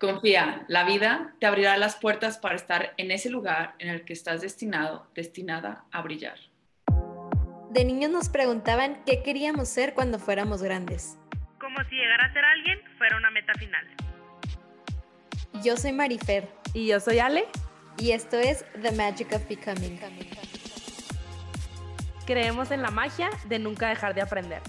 Confía, la vida te abrirá las puertas para estar en ese lugar en el que estás destinado, destinada a brillar. De niños nos preguntaban qué queríamos ser cuando fuéramos grandes. Como si llegar a ser alguien fuera una meta final. Yo soy Marifer. Y yo soy Ale. Y esto es The Magic of Becoming. Creemos en la magia de nunca dejar de aprender.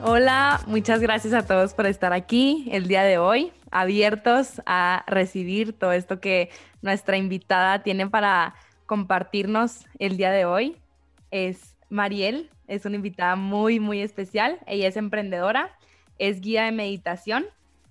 Hola, muchas gracias a todos por estar aquí el día de hoy, abiertos a recibir todo esto que nuestra invitada tiene para compartirnos el día de hoy. Es Mariel, es una invitada muy, muy especial. Ella es emprendedora, es guía de meditación,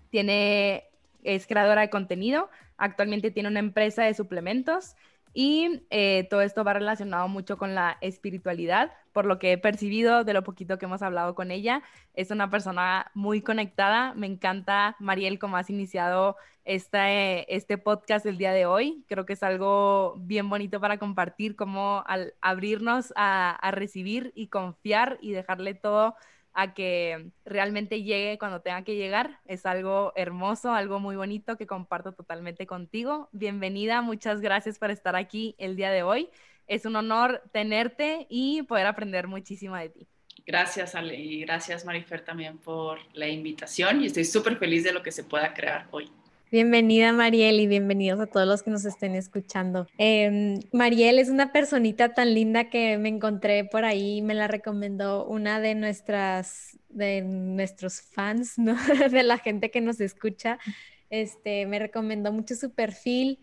tiene, es creadora de contenido, actualmente tiene una empresa de suplementos y eh, todo esto va relacionado mucho con la espiritualidad, por lo que he percibido de lo poquito que hemos hablado con ella. Es una persona muy conectada. Me encanta, Mariel, cómo has iniciado este, este podcast el día de hoy. Creo que es algo bien bonito para compartir, como al abrirnos a recibir y confiar y dejarle todo a que realmente llegue cuando tenga que llegar. Es algo hermoso, algo muy bonito que comparto totalmente contigo. Bienvenida, muchas gracias por estar aquí el día de hoy. Es un honor tenerte y poder aprender muchísimo de ti. Gracias, Ale, y gracias, Marifer, también por la invitación y estoy súper feliz de lo que se pueda crear hoy. Bienvenida Mariel y bienvenidos a todos los que nos estén escuchando. Eh, Mariel es una personita tan linda que me encontré por ahí, me la recomendó una de nuestras, de nuestros fans, ¿no? de la gente que nos escucha. Este, me recomendó mucho su perfil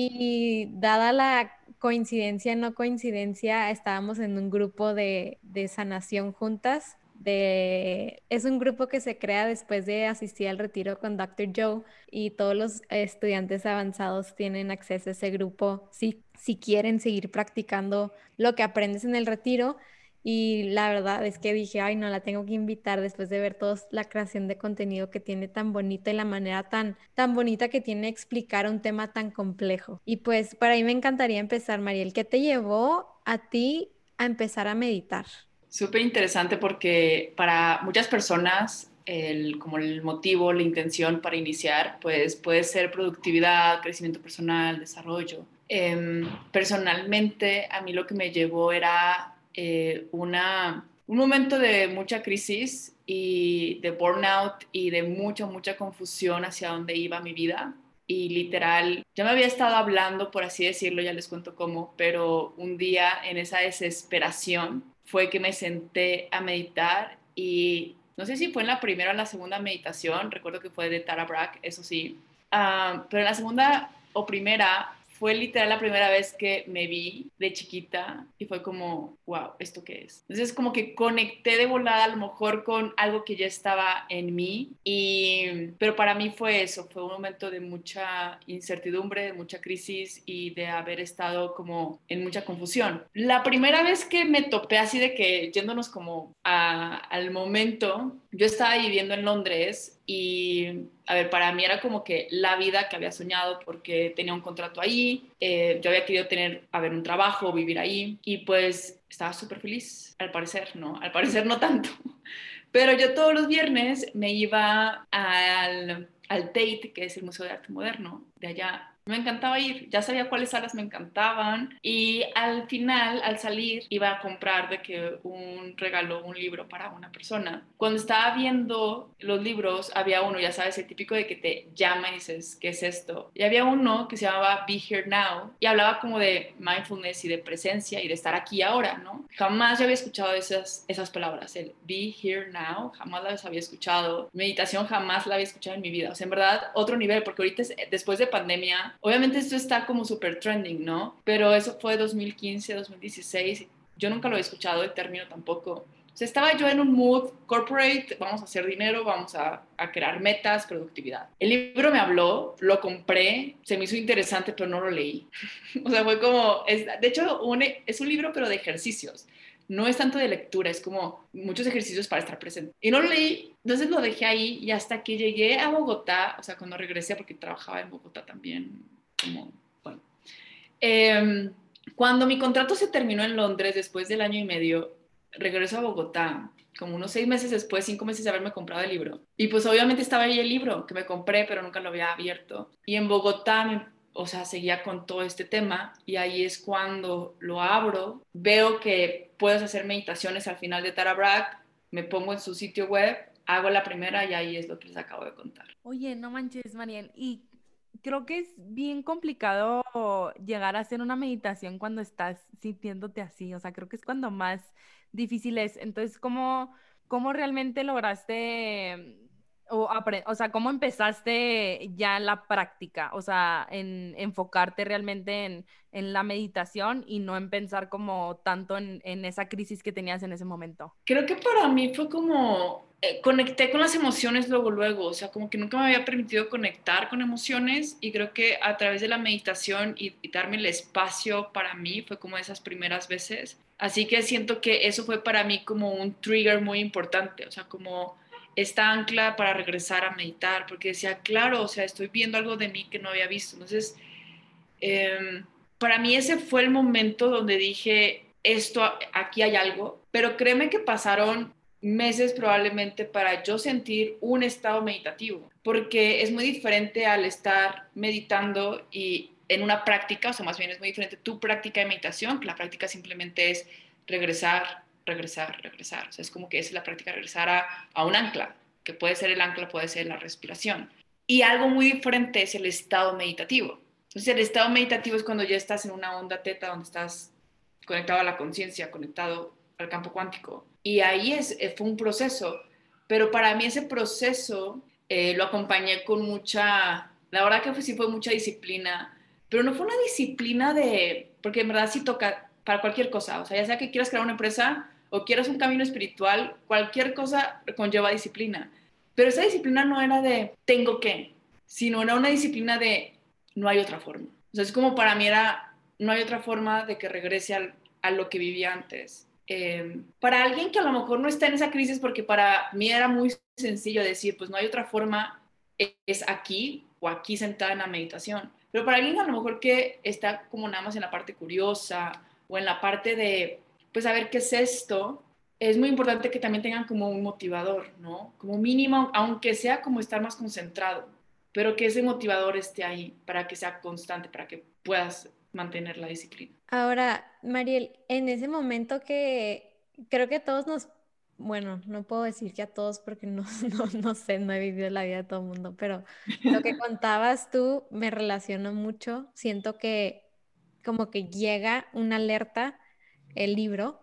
y dada la coincidencia, no coincidencia, estábamos en un grupo de, de sanación juntas es un grupo que se crea después de asistir al retiro con Dr. Joe y todos los estudiantes avanzados tienen acceso a ese grupo si, si quieren seguir practicando lo que aprendes en el retiro. Y la verdad es que dije, ay, no, la tengo que invitar después de ver toda la creación de contenido que tiene tan bonita y la manera tan, tan bonita que tiene explicar un tema tan complejo. Y pues para mí me encantaría empezar, Mariel, ¿qué te llevó a ti a empezar a meditar? Súper interesante porque para muchas personas el, como el motivo, la intención para iniciar, pues puede ser productividad, crecimiento personal, desarrollo. Em, personalmente, a mí lo que me llevó era eh, una, un momento de mucha crisis y de burnout y de mucha, mucha confusión hacia dónde iba mi vida. Y literal, ya me había estado hablando, por así decirlo, ya les cuento cómo, pero un día en esa desesperación fue que me senté a meditar y no sé si fue en la primera o la segunda meditación, recuerdo que fue de Tara Brach, eso sí, ah, pero en la segunda o primera fue literal la primera vez que me vi de chiquita y fue como, wow, ¿esto qué es? Entonces como que conecté de volada a lo mejor con algo que ya estaba en mí, y, pero para mí fue eso, fue un momento de mucha incertidumbre, de mucha crisis y de haber estado como en mucha confusión. La primera vez que me topé así de que yéndonos como al momento, yo estaba viviendo en Londres y, a ver, para mí era como que la vida que había soñado porque tenía un contrato ahí, eh, yo había querido tener, a ver, un trabajo, vivir ahí y pues estaba súper feliz, al parecer, ¿no? Al parecer no tanto. Pero yo todos los viernes me iba al, al Tate, que es el Museo de Arte Moderno de allá, me encantaba ir, ya sabía cuáles salas me encantaban y al final, al salir, iba a comprar de que un regalo, un libro para una persona. Cuando estaba viendo los libros, había uno, ya sabes, el típico de que te llama y dices, ¿qué es esto? Y había uno que se llamaba Be Here Now y hablaba como de mindfulness y de presencia y de estar aquí ahora, ¿no? Jamás yo había escuchado esas, esas palabras, el Be Here Now, jamás las había escuchado. Meditación jamás la había escuchado en mi vida. O sea, en verdad, otro nivel, porque ahorita después de pandemia, Obviamente esto está como súper trending, ¿no? Pero eso fue 2015, 2016. Yo nunca lo he escuchado el término tampoco. O sea, estaba yo en un mood corporate, vamos a hacer dinero, vamos a, crear metas, productividad. El libro me habló, lo compré, se me hizo interesante, pero no lo leí. o sea, fue como, es, de hecho, es un libro, pero de ejercicios no es tanto de lectura, es como muchos ejercicios para estar presente. Y no lo leí, entonces lo dejé ahí y hasta que llegué a Bogotá, o sea, cuando regresé, porque trabajaba en Bogotá también, como, bueno. Em, cuando mi contrato se terminó en Londres después del año y medio, regreso a Bogotá, como unos seis meses después, cinco meses de haberme comprado el libro. Y pues obviamente estaba ahí el libro que me compré, pero nunca lo había abierto. Y en Bogotá o sea, seguía con todo este tema y ahí es cuando lo abro, veo que puedes hacer meditaciones al final de Tara me pongo en su sitio web, hago la primera y ahí es lo que les acabo de contar. Oye, no manches, Mariel, y creo que es bien complicado llegar a hacer una meditación cuando estás sintiéndote así, o sea, creo que es cuando más difícil es. Entonces, ¿cómo, cómo realmente lograste o, o, sea, ¿cómo empezaste ya la práctica? O sea, en enfocarte realmente en, en la meditación y no en pensar como tanto en, en, esa crisis que tenías en ese momento. Creo que para mí fue como, eh, conecté con las emociones luego, luego, o sea, como que nunca me había permitido conectar con emociones y creo que a través de la meditación y, y darme el espacio para mí fue como esas primeras veces. Así que siento que eso fue para mí como un trigger muy importante, o sea, como esta ancla para regresar a meditar, porque decía, claro, o sea, estoy viendo algo de mí que no había visto. Entonces, em, para mí ese fue el momento donde dije, esto, aquí hay algo, pero créeme que pasaron meses probablemente para yo sentir un estado meditativo, porque es muy diferente al estar meditando y en una práctica, o sea, más bien es muy diferente tu práctica de meditación, que la práctica simplemente es regresar regresar, regresar. O sea, es como que es la práctica regresar a, a un ancla, que puede ser el ancla, puede ser la respiración. Y algo muy diferente es el estado meditativo. Entonces, el estado meditativo es cuando ya estás en una onda teta, donde estás conectado a la conciencia, conectado al campo cuántico. Y ahí es, eh, fue un proceso. Pero para mí ese proceso eh, lo acompañé con mucha, la verdad que fue, sí fue mucha disciplina, pero no fue una disciplina de, porque en verdad sí toca para cualquier cosa, o sea, ya sea que quieras crear una empresa, o quieras un camino espiritual, cualquier cosa conlleva disciplina. Pero esa disciplina no era de tengo que, sino era una disciplina de no hay otra forma. O es como para mí era no hay otra forma de que regrese a lo que vivía antes. Em, para alguien que a lo mejor no está en esa crisis, porque para mí era muy sencillo decir, pues no hay otra forma, es aquí o aquí sentada en la meditación. Pero para alguien a lo mejor que está como nada más en la parte curiosa o en la parte de pues a ver qué es esto, es muy importante que también tengan como un motivador, ¿no? Como mínimo, aunque sea como estar más concentrado, pero que ese motivador esté ahí para que sea constante, para que puedas mantener la disciplina. Ahora, Mariel, en ese momento que creo que todos nos, bueno, no puedo decir que a todos porque no, no, no sé, no he vivido la vida de todo el mundo, pero lo que contabas tú me relacionó mucho. Siento que como que llega una alerta el libro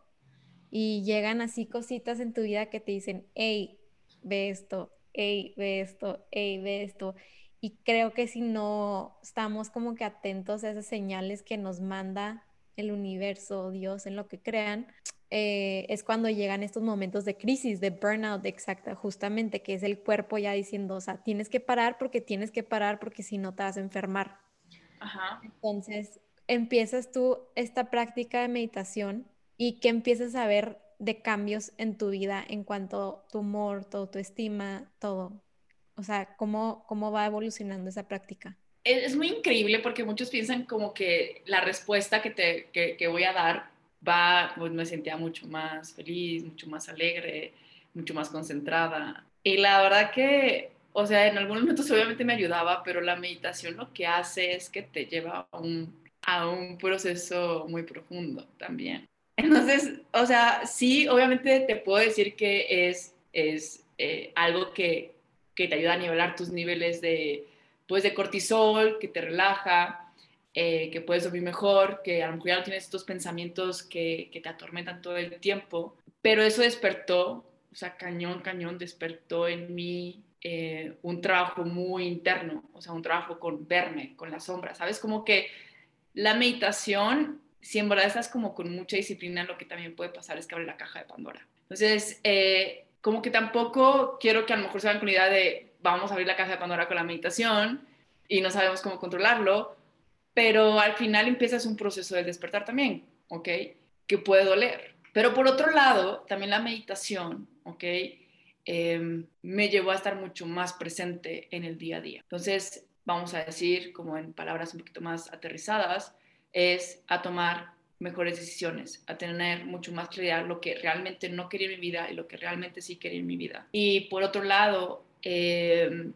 y llegan así cositas en tu vida que te dicen, hey, ve esto, hey, ve esto, hey, ve esto. Y creo que si no estamos como que atentos a esas señales que nos manda el universo, Dios, en lo que crean, eh, es cuando llegan estos momentos de crisis, de burnout, exacta, justamente, que es el cuerpo ya diciendo, o sea, tienes que parar porque tienes que parar porque si no te vas a enfermar. Ajá. Entonces, empiezas tú esta práctica de meditación y que empiezas a ver de cambios en tu vida en cuanto a tu humor, tu autoestima, todo. O sea, ¿cómo, cómo va evolucionando esa práctica? Es muy increíble porque muchos piensan como que la respuesta que, te, que, voy a dar va, pues me sentía mucho más feliz, mucho más alegre, mucho más concentrada. Y la verdad que, o sea, en algunos momentos obviamente me ayudaba, pero la meditación lo que hace es que te lleva a un a un proceso muy profundo también. Entonces, o sea, sí, obviamente te puedo decir que es, es eh, algo que, que, te ayuda a nivelar tus niveles de, pues, de cortisol, que te relaja, eh, que puedes dormir mejor, que a lo mejor ya no tienes estos pensamientos que, que te atormentan todo el tiempo, pero eso despertó, o sea, cañón, cañón, despertó en mí eh, un trabajo muy interno, o sea, un trabajo con verme, con la sombra, ¿sabes? Como que la meditación, si en estás como con mucha disciplina, lo que también puede pasar es que abre la caja de Pandora. Entonces, eh, como que tampoco quiero que a lo mejor se hagan con la idea de vamos a abrir la caja de Pandora con la meditación y no sabemos cómo controlarlo, pero al final empiezas un proceso de despertar también, ¿ok? Que puede doler. Pero por otro lado, también la meditación, ¿ok? Em, me llevó a estar mucho más presente en el día a día. Entonces, vamos a decir, como en palabras un poquito más aterrizadas, es a tomar mejores decisiones, a tener mucho más claridad lo que realmente no quería en mi vida y lo que realmente sí quería en mi vida. Y por otro lado, eh,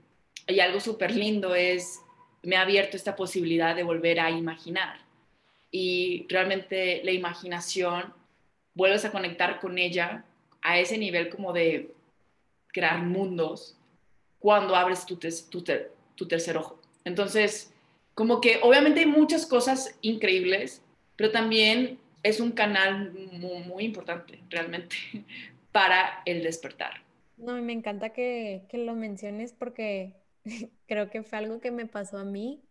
y algo súper lindo es, me ha abierto esta posibilidad de volver a imaginar. Y realmente la imaginación, vuelves a conectar con ella a ese nivel como de crear mundos cuando abres tu, tu, tu tercer ojo. Entonces, como que obviamente hay muchas cosas increíbles, pero también es un canal muy, muy importante realmente para el despertar. No, me encanta que, que, lo menciones porque creo que fue algo que me pasó a mí.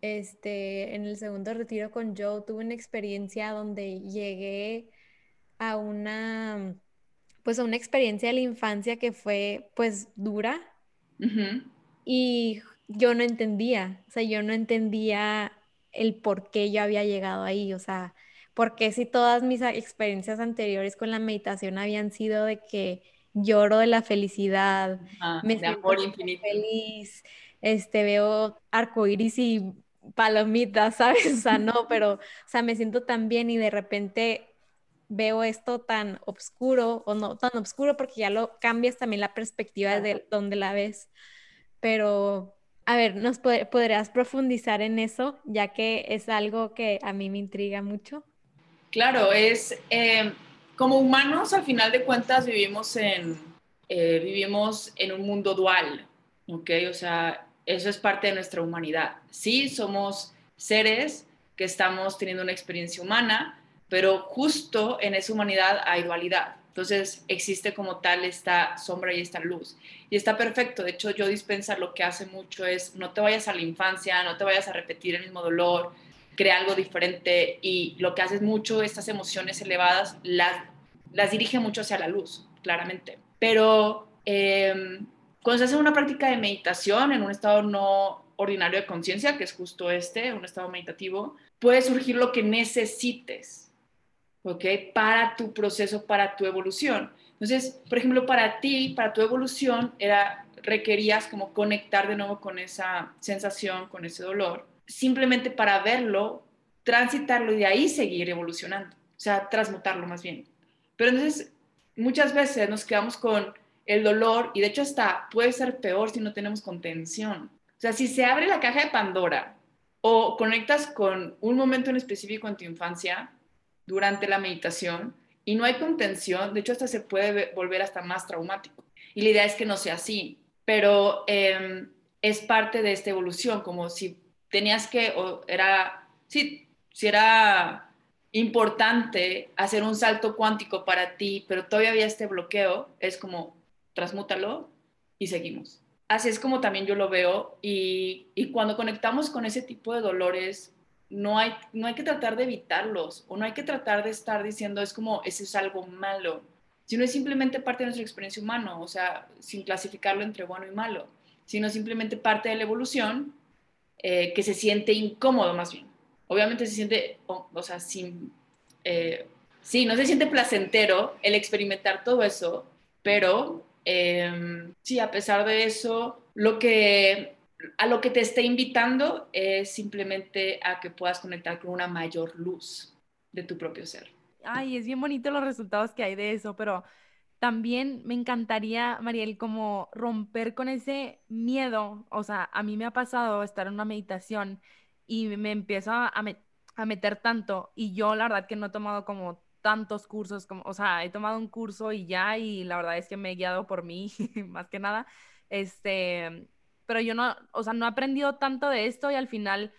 Este, en el segundo retiro con Joe tuve una experiencia donde llegué a una, pues a una experiencia de la infancia que fue pues dura. Y yo no entendía, o sea, yo no entendía el por qué yo había llegado ahí, o sea, porque si todas mis experiencias anteriores con la meditación habían sido de que lloro de la felicidad, me siento feliz, este, veo arcoíris y palomitas, ¿sabes? O sea, no, pero, o sea, me siento tan bien y de repente veo esto tan oscuro, o no tan oscuro porque ya lo cambias también la perspectiva de donde la ves, pero a ver, ¿nos podrías profundizar en eso, ya que es algo que a mí me intriga mucho? Claro, es eh, como humanos, al final de cuentas, vivimos en, eh, vivimos en un mundo dual, ¿ok? O sea, eso es parte de nuestra humanidad. Sí, somos seres que estamos teniendo una experiencia humana, pero justo en esa humanidad hay dualidad. Entonces existe como tal esta sombra y esta luz. Y está perfecto. De hecho, yo dispensa lo que hace mucho es no te vayas a la infancia, no te vayas a repetir el mismo dolor, crea algo diferente y lo que hace mucho, estas emociones elevadas, las, las dirige mucho hacia la luz, claramente. Pero em, cuando se hace una práctica de meditación en un estado no ordinario de conciencia, que es justo este, un estado meditativo, puede surgir lo que necesites ¿ok? Para tu proceso, para tu evolución. Entonces, por ejemplo, para ti, para tu evolución, era, requerías como conectar de nuevo con esa sensación, con ese dolor, simplemente para verlo, transitarlo y de ahí seguir evolucionando, o sea, transmutarlo más bien. Pero entonces, muchas veces nos quedamos con el dolor y de hecho hasta puede ser peor si no tenemos contención. O sea, si se abre la caja de Pandora o conectas con un momento en específico en tu infancia, durante la meditación y no hay contención, de hecho hasta se puede volver hasta más traumático. Y la idea es que no sea así, pero em, es parte de esta evolución, como si tenías que, o era, sí, si era importante hacer un salto cuántico para ti, pero todavía había este bloqueo, es como, transmútalo y seguimos. Así es como también yo lo veo y, y cuando conectamos con ese tipo de dolores, no hay, no hay que tratar de evitarlos o no hay que tratar de estar diciendo es como, eso es algo malo, sino es simplemente parte de nuestra experiencia humana, o sea, sin clasificarlo entre bueno y malo, sino simplemente parte de la evolución eh, que se siente incómodo más bien. Obviamente se siente, o, sea, sin, eh, sí, no se siente placentero el experimentar todo eso, pero em, sí, a pesar de eso, lo que a lo que te esté invitando es simplemente a que puedas conectar con una mayor luz de tu propio ser. Ay, es bien bonito los resultados que hay de eso, pero también me encantaría, Mariel, como romper con ese miedo. O sea, a mí me ha pasado estar en una meditación y me empiezo a, a meter tanto y yo la verdad que no he tomado como tantos cursos, como, o sea, he tomado un curso y ya, y la verdad es que me he guiado por mí, más que nada. Este, pero yo no, o sea, no he aprendido tanto de esto y al final,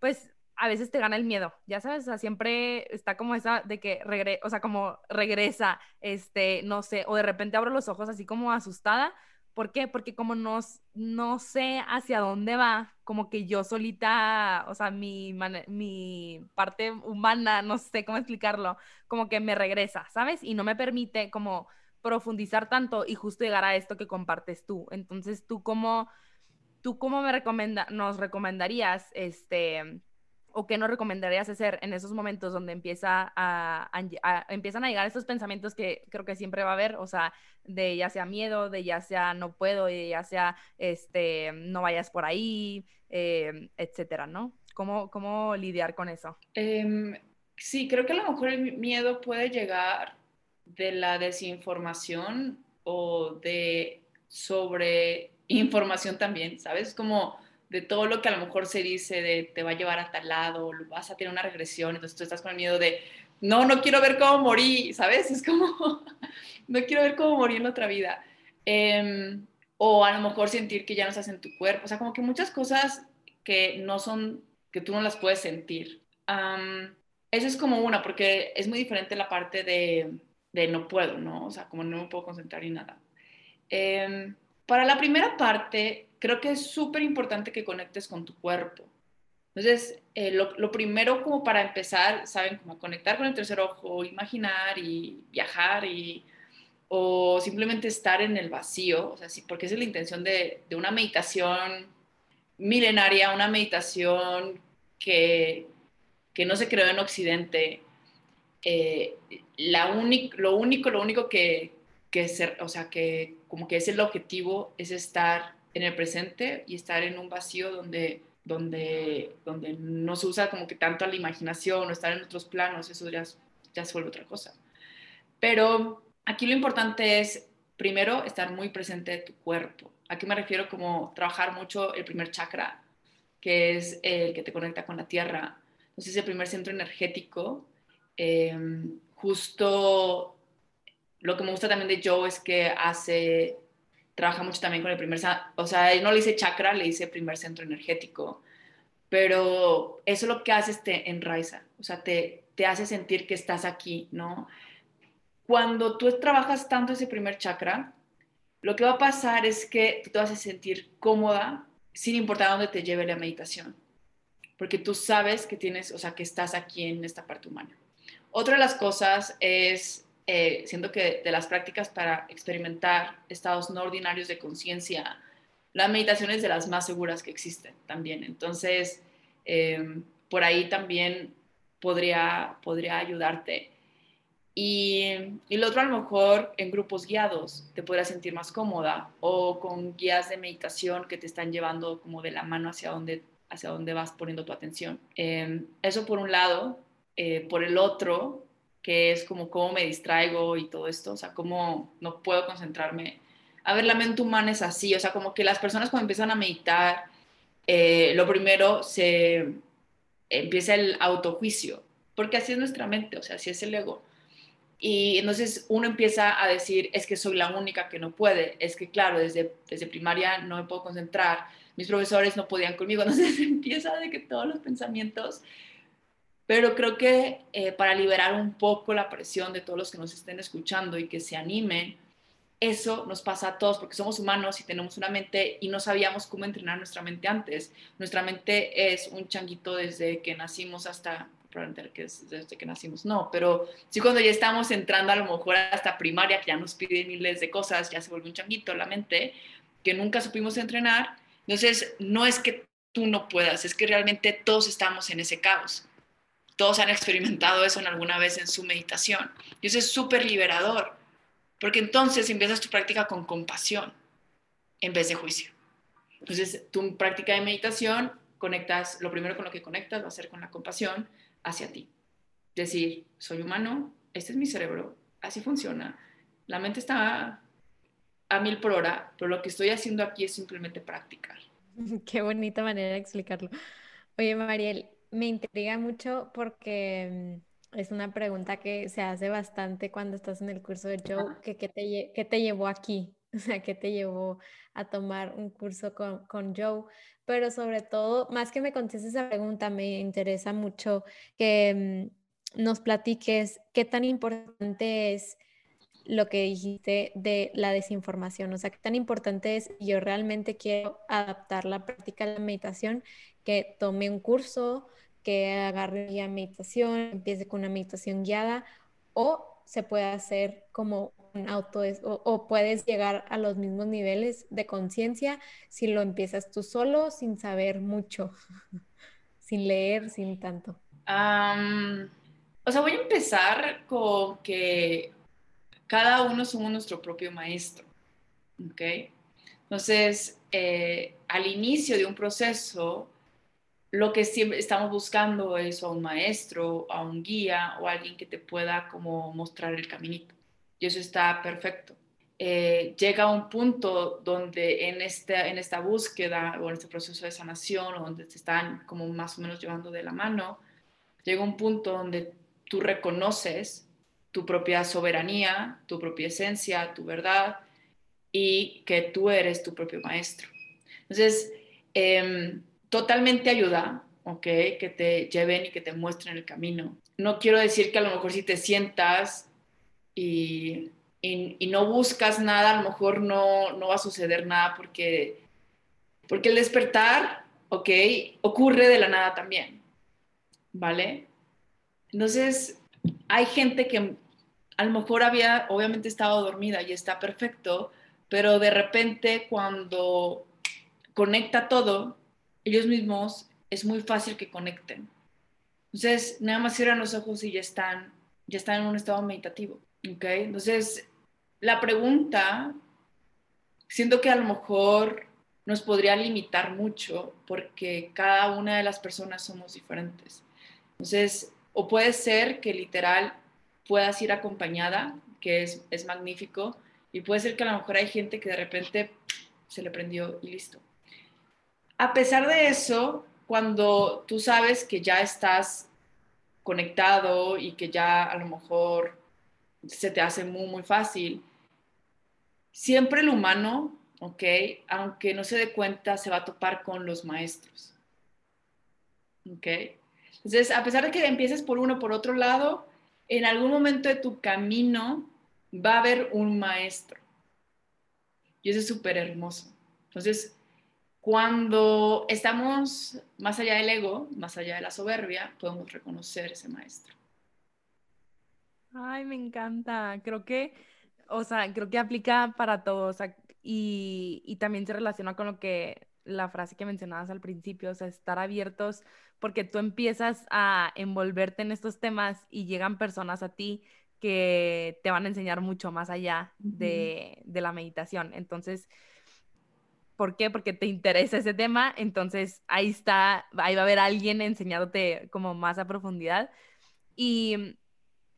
pues a veces te gana el miedo, ya sabes, o sea, siempre está como esa de que regresa, o sea, como regresa, este, no sé, o de repente abro los ojos así como asustada. ¿Por qué? Porque como no, no sé hacia dónde va, como que yo solita, o sea, mi, mi parte humana, no sé cómo explicarlo, como que me regresa, ¿sabes? Y no me permite como profundizar tanto y justo llegar a esto que compartes tú. Entonces, tú como ¿tú cómo me recomienda, nos recomendarías, este, o qué nos recomendarías hacer en esos momentos donde empieza a, empiezan a llegar estos pensamientos que creo que siempre va a haber, o sea, de ya sea miedo, de ya sea no puedo, de ya sea, este, no vayas por ahí, eh, etcétera, ¿no? ¿Cómo, ¿Cómo lidiar con eso? Em, sí, creo que a lo mejor el miedo puede llegar de la desinformación o de sobre información también, ¿sabes? Como de todo lo que a lo mejor se dice de te va a llevar a tal lado, vas a tener una regresión, entonces tú estás con el miedo de, no, no quiero ver cómo morí, ¿sabes? Es como, no quiero ver cómo morí en otra vida. Em, o a lo mejor sentir que ya no estás en tu cuerpo, o sea, como que muchas cosas que no son, que tú no las puedes sentir. eso es como una, porque es muy diferente la parte de, de, no puedo, ¿no? O sea, como no me puedo concentrar ni nada. Em, para la primera parte, creo que es súper importante que conectes con tu cuerpo. Entonces, eh, lo, primero como para empezar, ¿saben? Como conectar con el tercer ojo, imaginar y viajar y, o simplemente estar en el vacío, o sea, sí, porque esa es la intención de, una meditación milenaria, una meditación que, que no se creó en Occidente. Eh, la lo único, lo único que, que ser, o sea, que como que es el objetivo, es estar en el presente y estar en un vacío donde, donde, donde no se usa como que tanto la imaginación o estar en otros planos, eso ya, ya se vuelve otra cosa. Pero aquí lo importante es, primero, estar muy presente de tu cuerpo. Aquí me refiero como trabajar mucho el primer chakra, que es el que te conecta con la tierra. Entonces, el primer centro energético, eh, justo lo que me gusta también de Joe es que hace, trabaja mucho también con el primer, o sea, él no le dice chakra, le dice primer centro energético, pero eso lo que hace es te enraiza, o sea, te, te hace sentir que estás aquí, ¿no? Cuando tú trabajas tanto ese primer chakra, lo que va a pasar es que tú te vas a sentir cómoda sin importar dónde te lleve la meditación, porque tú sabes que tienes, o sea, que estás aquí en esta parte humana. Otra de las cosas es eh, siento que de las prácticas para experimentar estados no ordinarios de conciencia, la meditación es de las más seguras que existen también. Entonces, eh, por ahí también podría, podría ayudarte. Y, y lo otro, a lo mejor en grupos guiados te podrías sentir más cómoda o con guías de meditación que te están llevando como de la mano hacia donde, hacia donde vas poniendo tu atención. Eh, eso por un lado. por el otro, que es como cómo me distraigo y todo esto, o sea, cómo no puedo concentrarme. A ver, la mente humana es así, o sea, como que las personas cuando empiezan a meditar, eh, lo primero se empieza el autojuicio, porque así es nuestra mente, o sea, así es el ego. Y entonces uno empieza a decir, es que soy la única que no puede, es que claro, desde, desde primaria no me puedo concentrar, mis profesores no podían conmigo, entonces empieza de que todos los pensamientos pero creo que eh, para liberar un poco la presión de todos los que nos estén escuchando y que se animen, eso nos pasa a todos porque somos humanos y tenemos una mente y no sabíamos cómo entrenar nuestra mente antes. Nuestra mente es un changuito desde que nacimos hasta, que es desde que nacimos, no, pero sí cuando ya estamos entrando a lo mejor hasta primaria, que ya nos pide miles de cosas, ya se vuelve un changuito la mente, que nunca supimos entrenar. Entonces, no es que tú no puedas, es que realmente todos estamos en ese caos todos han experimentado eso en alguna vez en su meditación. Y eso es súper liberador, porque entonces empiezas tu práctica con compasión en vez de juicio. Entonces, tu práctica de meditación conectas, lo primero con lo que conectas va a ser con la compasión hacia ti. Decir, soy humano, este es mi cerebro, así funciona. La mente está a mil por hora, pero lo que estoy haciendo aquí es simplemente practicar. Qué bonita manera de explicarlo. Oye, Mariel, me intriga mucho porque mm, es una pregunta que se hace bastante cuando estás en el curso de Joe, que qué te, llevó aquí, o sea, qué te llevó a tomar un curso con, con Joe, pero sobre todo, más que me contestes esa pregunta, me interesa mucho que mm, nos platiques qué tan importante es lo que dijiste de la desinformación, o sea, qué tan importante es, yo realmente quiero adaptar la práctica de la meditación, que tome un curso, que agarre ya meditación, empiece con una meditación guiada o se puede hacer como un auto o, puedes llegar a los mismos niveles de conciencia si lo empiezas tú solo sin saber mucho, sin leer, sin tanto. o sea, voy a empezar con que cada uno somos nuestro propio maestro, ¿ok? Entonces, eh, al inicio de un proceso, lo que siempre estamos buscando es a un maestro, a un guía o alguien que te pueda como mostrar el caminito. Y eso está perfecto. Eh, llega un punto donde en esta, en esta búsqueda o en este proceso de sanación, donde te están como más o menos llevando de la mano, llega un punto donde tú reconoces tu propia soberanía, tu propia esencia, tu verdad y que tú eres tu propio maestro. Entonces, em, totalmente ayuda, ¿ok? Que te lleven y que te muestren el camino. No quiero decir que a lo mejor si te sientas y, y, no buscas nada, a lo mejor no, no va a suceder nada porque, porque el despertar, ¿ok? Ocurre de la nada también, ¿vale? Entonces, hay gente que a lo mejor había, obviamente estado dormida y está perfecto, pero de repente cuando conecta todo, ellos mismos es muy fácil que conecten. Entonces, nada más cierran los ojos y ya están, ya están en un estado meditativo. ¿ok? Entonces, la pregunta, siento que a lo mejor nos podría limitar mucho porque cada una de las personas somos diferentes. Entonces, o puede ser que literal puedas ir acompañada, que es, es magnífico, y puede ser que a lo mejor hay gente que de repente se le prendió y listo. A pesar de eso, cuando tú sabes que ya estás conectado y que ya a lo mejor se te hace muy, muy fácil, siempre el humano, ¿ok? Aunque no se dé cuenta, se va a topar con los maestros. ¿Ok? Entonces, a pesar de que empieces por uno por otro lado, en algún momento de tu camino va a haber un maestro. Y eso es súper hermoso. Entonces, cuando estamos más allá del ego, más allá de la soberbia, podemos reconocer ese maestro. Ay, me encanta. Creo que, o sea, creo que aplica para todos y, y también se relaciona con lo que la frase que mencionabas al principio, o sea, estar abiertos porque tú empiezas a envolverte en estos temas y llegan personas a ti que te van a enseñar mucho más allá de, de la meditación. Entonces, ¿Por qué? Porque te interesa ese tema, entonces ahí está, ahí va a haber alguien enseñándote como más a profundidad. Y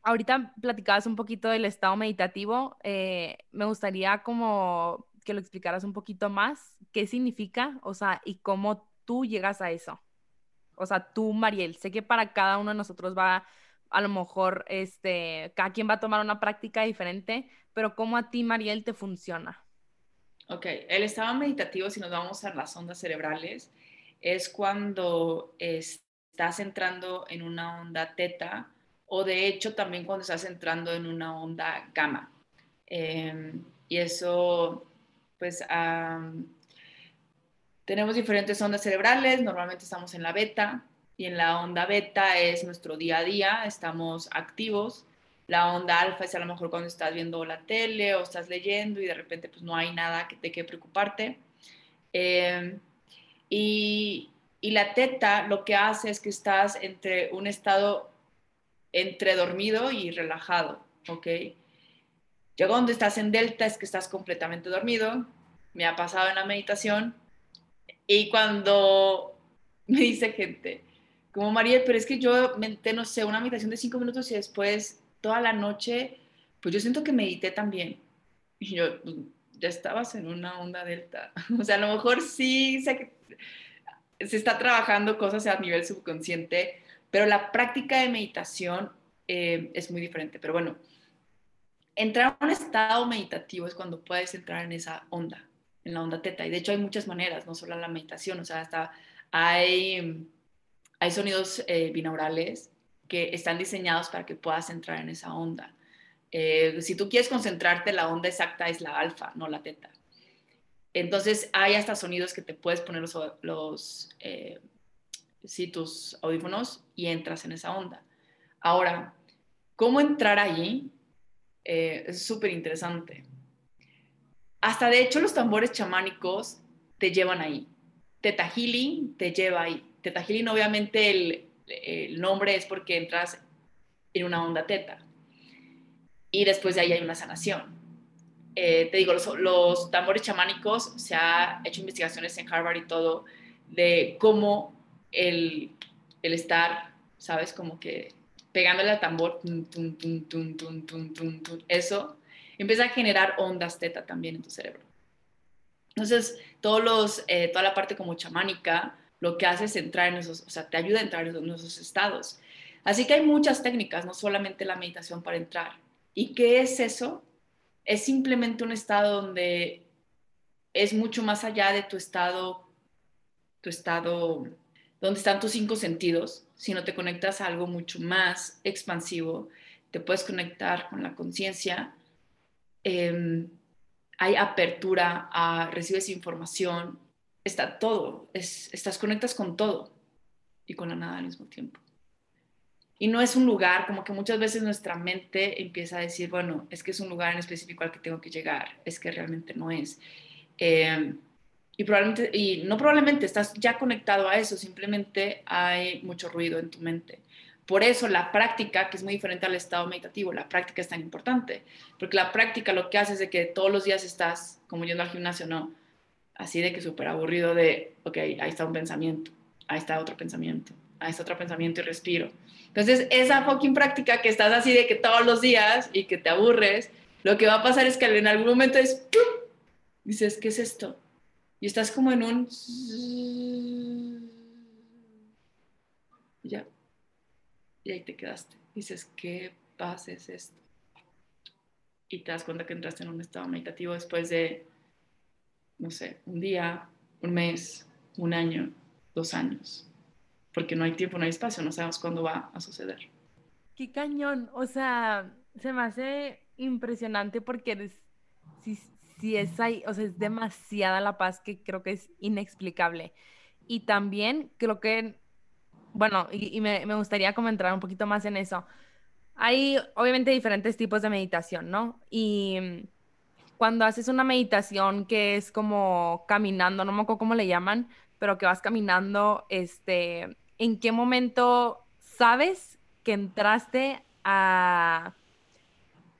ahorita platicabas un poquito del estado meditativo, eh, me gustaría como que lo explicaras un poquito más, qué significa, o sea, y cómo tú llegas a eso. O sea, tú, Mariel, sé que para cada uno de nosotros va, a lo mejor, este, cada quien va a tomar una práctica diferente, pero cómo a ti, Mariel, te funciona. Ok, el estado meditativo, si nos vamos a las ondas cerebrales, es cuando estás entrando en una onda teta o de hecho también cuando estás entrando en una onda gamma. Em, y eso, pues, tenemos diferentes ondas cerebrales, normalmente estamos en la beta y en la onda beta es nuestro día a día, estamos activos la onda alfa es a lo mejor cuando estás viendo la tele o estás leyendo y de repente pues no hay nada que, de qué preocuparte. Em, y, y, la teta lo que hace es que estás entre un estado entre dormido y relajado, ¿ok? Ya cuando estás en delta es que estás completamente dormido, me ha pasado en la meditación, y cuando me dice gente, como María, pero es que yo menté, no sé, una meditación de cinco minutos y después toda la noche, pues yo siento que medité también. Y yo, pues, ya estabas en una onda delta. O sea, a lo mejor sí se, se está trabajando cosas a nivel subconsciente, pero la práctica de meditación eh, es muy diferente. Pero bueno, entrar a un estado meditativo es cuando puedes entrar en esa onda, en la onda teta. Y de hecho hay muchas maneras, no solo la meditación, o sea, hasta hay, hay sonidos eh, binaurales que están diseñados para que puedas entrar en esa onda. Eh, si tú quieres concentrarte, la onda exacta es la alfa, no la teta. Entonces hay hasta sonidos que te puedes poner los, los eh, tus audífonos y entras en esa onda. Ahora, ¿cómo entrar allí? Eh, es súper interesante. Hasta de hecho los tambores chamánicos te llevan ahí. Teta Healing te lleva ahí. Teta obviamente el, el nombre es porque entras en una onda teta. Y después de ahí hay una sanación. Eh, te digo, los, tambores chamánicos, se ha hecho investigaciones en Harvard y todo, de cómo el, el estar, ¿sabes? Como que pegándole al tambor, eso empieza a generar ondas teta también en tu cerebro. Entonces, todos los, eh, toda la parte como chamánica, lo que hace es entrar en esos, o sea, te ayuda a entrar en esos estados. Así que hay muchas técnicas, no solamente la meditación para entrar. ¿Y qué es eso? Es simplemente un estado donde es mucho más allá de tu estado, tu estado, donde están tus cinco sentidos, sino te conectas a algo mucho más expansivo, te puedes conectar con la conciencia, em, hay apertura, a, recibes información, está todo, estás conectas con todo y con la nada al mismo tiempo. Y no es un lugar, como que muchas veces nuestra mente empieza a decir, bueno, es que es un lugar en específico al que tengo que llegar, es que realmente no es. Em, y probablemente, y no probablemente, estás ya conectado a eso, simplemente hay mucho ruido en tu mente. Por eso la práctica, que es muy diferente al estado meditativo, la práctica es tan importante, porque la práctica lo que hace es de que todos los días estás, como yendo al gimnasio, ¿no? Así de que súper aburrido de, ok, ahí está un pensamiento, ahí está otro pensamiento, ahí está otro pensamiento y respiro entonces, esa fucking práctica que estás así de que todos los días y que te aburres, lo que va a pasar es que en algún momento es, dices, ¿qué es esto? Y estás como en un... Ya. Y ahí te quedaste. Dices, ¿qué pasa es esto? Y te das cuenta que entraste en un estado meditativo después de, no sé, un día, un mes, un año, dos años porque no hay tiempo, no hay espacio, no sabemos cuándo va a suceder. Qué cañón, o sea, se me hace impresionante porque si, es ahí, o sea, es demasiada la paz que creo que es inexplicable. Y también creo que, bueno, y, me, me gustaría comentar un poquito más en eso. Hay obviamente diferentes tipos de meditación, ¿no? Y cuando haces una meditación que es como caminando, no me acuerdo cómo le llaman, pero que vas caminando, este, en qué momento sabes que entraste a,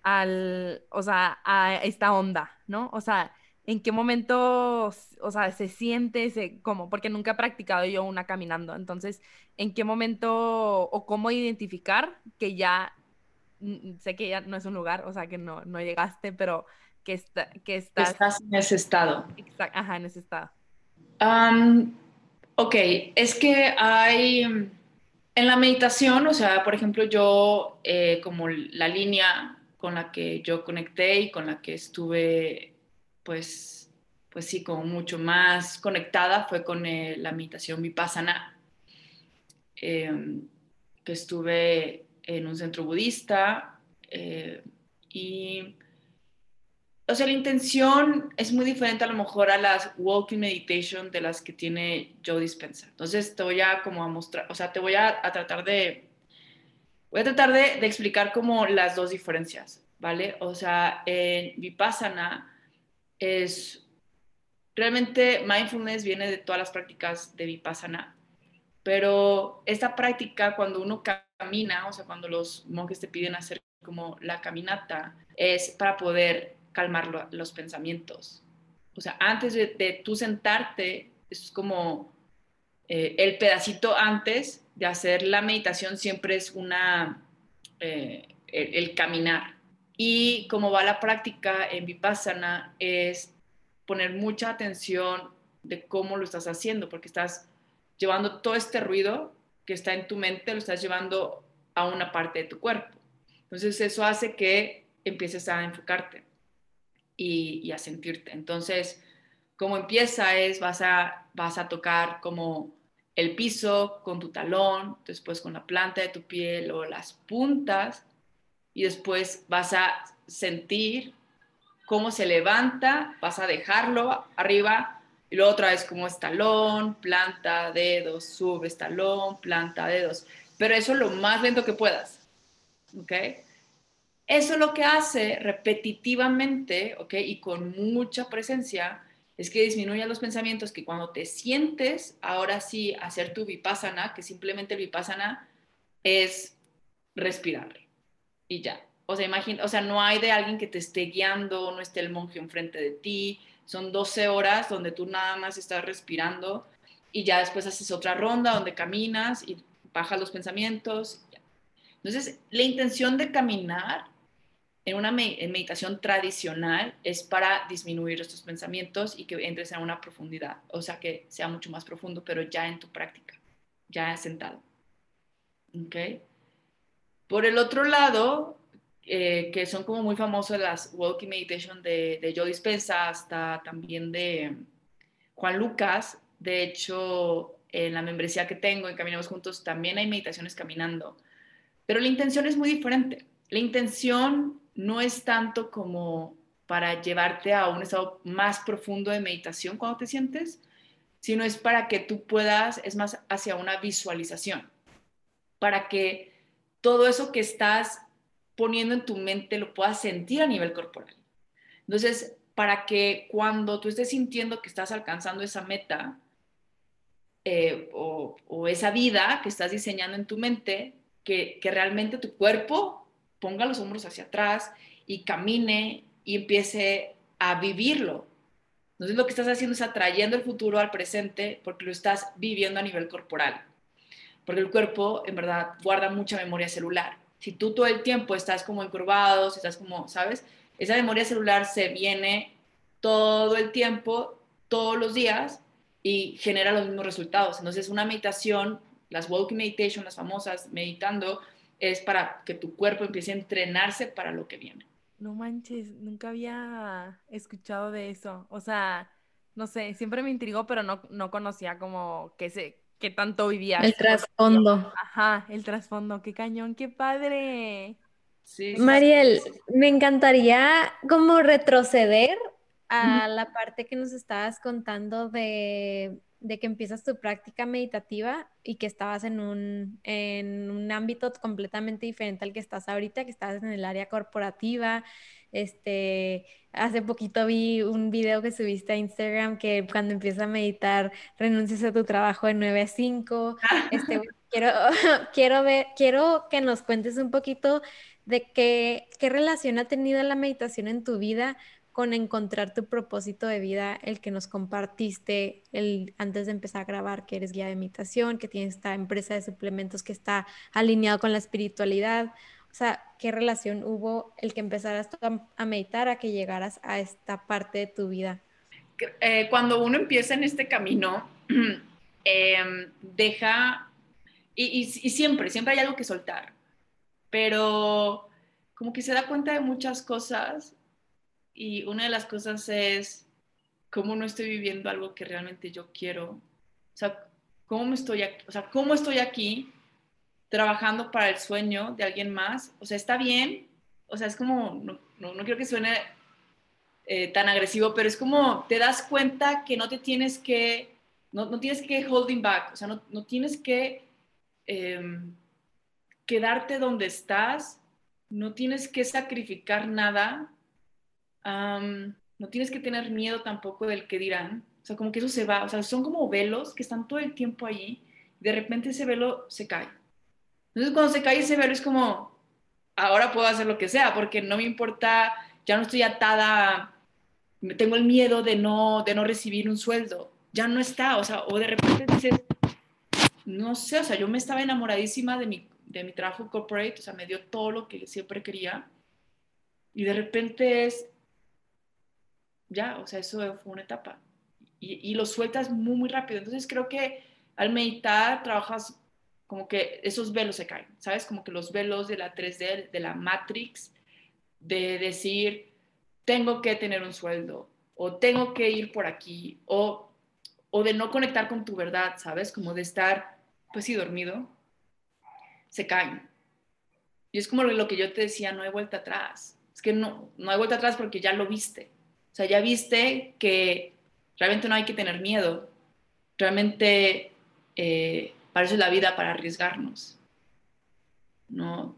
al, o sea, a esta onda, ¿no? O sea, en qué momento, o sea, se siente se, como, porque nunca he practicado yo una caminando, entonces, en qué momento o cómo identificar que ya, sé que ya no es un lugar, o sea, que no, no llegaste, pero que, está, que estás... Estás en ese estado. Exacto, ajá, en ese estado. Ok, es que hay, en la meditación, o sea, por ejemplo, yo, eh, como la línea con la que yo conecté y con la que estuve, pues, pues sí, como mucho más conectada fue con eh, la meditación vipassana, em, que estuve en un centro budista eh, y o sea, la intención es muy diferente a lo mejor a las walking meditation de las que tiene Joe Dispenza. Entonces te voy a como a mostrar, o sea, te voy a, tratar de, voy a tratar de, explicar como las dos diferencias, ¿vale? O sea, en Vipassana es, realmente mindfulness viene de todas las prácticas de Vipassana, pero esta práctica cuando uno camina, o sea, cuando los monjes te piden hacer como la caminata, es para poder calmar los pensamientos. O sea, antes de, tú sentarte, es como eh, el pedacito antes de hacer la meditación siempre es una, eh, el, caminar. Y como va la práctica en Vipassana es poner mucha atención de cómo lo estás haciendo, porque estás llevando todo este ruido que está en tu mente, lo estás llevando a una parte de tu cuerpo. Entonces eso hace que empieces a enfocarte y, a sentirte. Entonces, como empieza es, vas a, vas a tocar como el piso con tu talón, después con la planta de tu piel o las puntas, y después vas a sentir cómo se levanta, vas a dejarlo arriba, y luego otra vez como talón, planta, dedos, sube talón, planta, dedos. Pero eso lo más lento que puedas. ¿Ok? Eso lo que hace repetitivamente, ¿ok? Y con mucha presencia, es que disminuya los pensamientos que cuando te sientes, ahora sí, hacer tu vipassana, que simplemente el vipassana es respirar y ya. O sea, imagina, o sea, no hay de alguien que te esté guiando, no esté el monje enfrente de ti. Son 12 horas donde tú nada más estás respirando y ya después haces otra ronda donde caminas y bajas los pensamientos. Entonces, la intención de caminar en una meditación tradicional es para disminuir estos pensamientos y que entres en una profundidad, o sea, que sea mucho más profundo, pero ya en tu práctica, ya sentado. ¿Ok? Por el otro lado, eh, que son como muy famosas las Walking Meditation de, de Joe Dispenza, hasta también de Juan Lucas. De hecho, en la membresía que tengo en Caminamos Juntos también hay meditaciones caminando. Pero la intención es muy diferente. La intención no es tanto como para llevarte a un estado más profundo de meditación cuando te sientes, sino es para que tú puedas, es más hacia una visualización, para que todo eso que estás poniendo en tu mente lo puedas sentir a nivel corporal. Entonces, para que cuando tú estés sintiendo que estás alcanzando esa meta eh, o, esa vida que estás diseñando en tu mente, que, que realmente tu cuerpo ponga los hombros hacia atrás y camine y empiece a vivirlo. Entonces lo que estás haciendo es atrayendo el futuro al presente porque lo estás viviendo a nivel corporal. Porque el cuerpo en verdad guarda mucha memoria celular. Si tú todo el tiempo estás como encurvado, si estás como, ¿sabes? Esa memoria celular se viene todo el tiempo, todos los días y genera los mismos resultados. Entonces una meditación, las walking meditation, las famosas, meditando, es para que tu cuerpo empiece a entrenarse para lo que viene. No manches, nunca había escuchado de eso. O sea, no sé, siempre me intrigó, pero no, no conocía como que se, qué tanto vivía. El trasfondo. Ajá, el trasfondo, qué cañón, qué padre. Sí, Mariel, me encantaría como retroceder a la parte que nos estabas contando de de que empiezas tu práctica meditativa y que estabas en un, en un ámbito completamente diferente al que estás ahorita, que estás en el área corporativa. Este, hace poquito vi un video que subiste a Instagram que cuando empiezas a meditar renuncias a tu trabajo de 9 a 5. Este, quiero, quiero, ver, quiero que nos cuentes un poquito de qué, qué relación ha tenido la meditación en tu vida con encontrar tu propósito de vida, el que nos compartiste el, antes de empezar a grabar, que eres guía de meditación, que tienes esta empresa de suplementos que está alineado con la espiritualidad. O sea, ¿qué relación hubo el que empezaras a, meditar a que llegaras a esta parte de tu vida? Eh, cuando uno empieza en este camino, em, deja, y, y siempre, siempre hay algo que soltar, pero como que se da cuenta de muchas cosas y una de las cosas es cómo no estoy viviendo algo que realmente yo quiero. O sea, cómo estoy aquí, o sea, cómo estoy aquí trabajando para el sueño de alguien más. O sea, está bien. O sea, es como, no, no, no quiero que suene eh, tan agresivo, pero es como te das cuenta que no te tienes que, no, no tienes que holding back. O sea, no, no tienes que em, quedarte donde estás. No tienes que sacrificar nada no tienes que tener miedo tampoco del que dirán. O sea, como que eso se va. O sea, son como velos que están todo el tiempo allí. De repente ese velo se cae. Entonces, cuando se cae ese velo es como, ahora puedo hacer lo que sea, porque no me importa, ya no estoy atada, tengo el miedo de no, de no recibir un sueldo. Ya no está. O sea, o de repente dices, no sé, o sea, yo me estaba enamoradísima de mi, de mi trabajo corporate, o sea, me dio todo lo que siempre quería. Y de repente es, ya, o sea, eso fue una etapa. Y, lo sueltas muy, muy rápido. Entonces creo que al meditar trabajas como que esos velos se caen, ¿sabes? Como que los velos de la 3D, de la Matrix, de decir, tengo que tener un sueldo, o tengo que ir por aquí, o, o de no conectar con tu verdad, ¿sabes? Como de estar, pues sí, dormido, se caen. Y es como lo que yo te decía, no hay vuelta atrás. Es que no, no hay vuelta atrás porque ya lo viste. Sea, ya viste que realmente no hay que tener miedo. Realmente eh, la vida, para arriesgarnos. ¿no?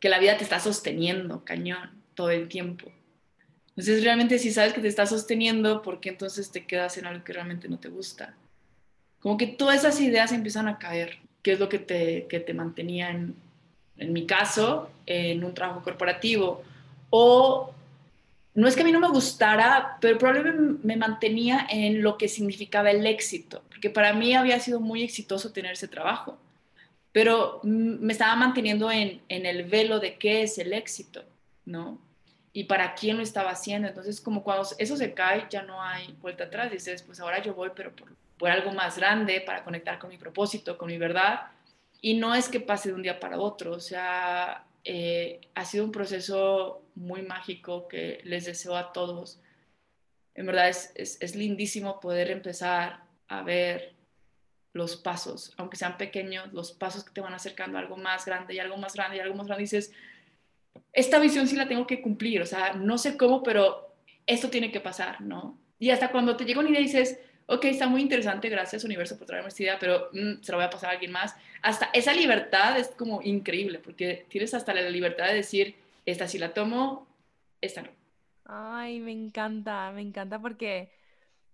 Que la vida te está sosteniendo, cañón, todo el tiempo. Entonces, realmente si sabes que te está sosteniendo, ¿por qué entonces te quedas en algo que realmente no te gusta? Como que todas esas ideas empiezan a caer, que es lo que te, que te mantenía en, en mi caso, en un trabajo corporativo, o no es que a mí no me gustara, pero probablemente me mantenía en lo que significaba el éxito, porque para mí había sido muy exitoso tener ese trabajo, pero me estaba manteniendo en, el velo de qué es el éxito, ¿no? Y para quién lo estaba haciendo. Entonces, como cuando eso se cae, ya no hay vuelta atrás. Dices, pues ahora yo voy, pero por, por algo más grande, para conectar con mi propósito, con mi verdad. Y no es que pase de un día para otro, o sea, eh, ha sido un proceso muy mágico que les deseo a todos. En verdad es, es, lindísimo poder empezar a ver los pasos, aunque sean pequeños, los pasos que te van acercando a algo más grande y algo más grande y algo más grande. dices, esta visión sí la tengo que cumplir, o sea, no sé cómo, pero esto tiene que pasar, ¿no? Y hasta cuando te llega una idea y dices, ok, está muy interesante, gracias universo por traerme esta idea, pero mm, se lo voy a pasar a alguien más. Hasta esa libertad es como increíble, porque tienes hasta la libertad de decir, esta sí la tomo, esta no. Ay, me encanta, me encanta porque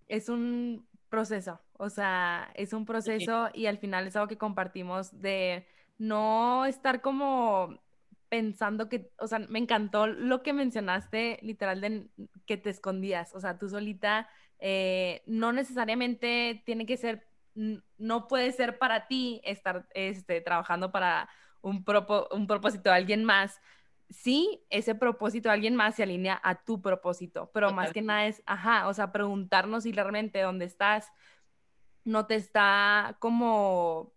es un proceso, o sea, es un proceso y al final es algo que compartimos de no estar como pensando que, o sea, me encantó lo que mencionaste, literal, de que te escondías, o sea, tú solita eh, no necesariamente tiene que ser, no puede ser para ti estar este, trabajando para un, un propósito de alguien más. Sí, ese propósito de alguien más se alinea a tu propósito, pero más que nada es, ajá, o sea, preguntarnos si realmente donde estás no te está como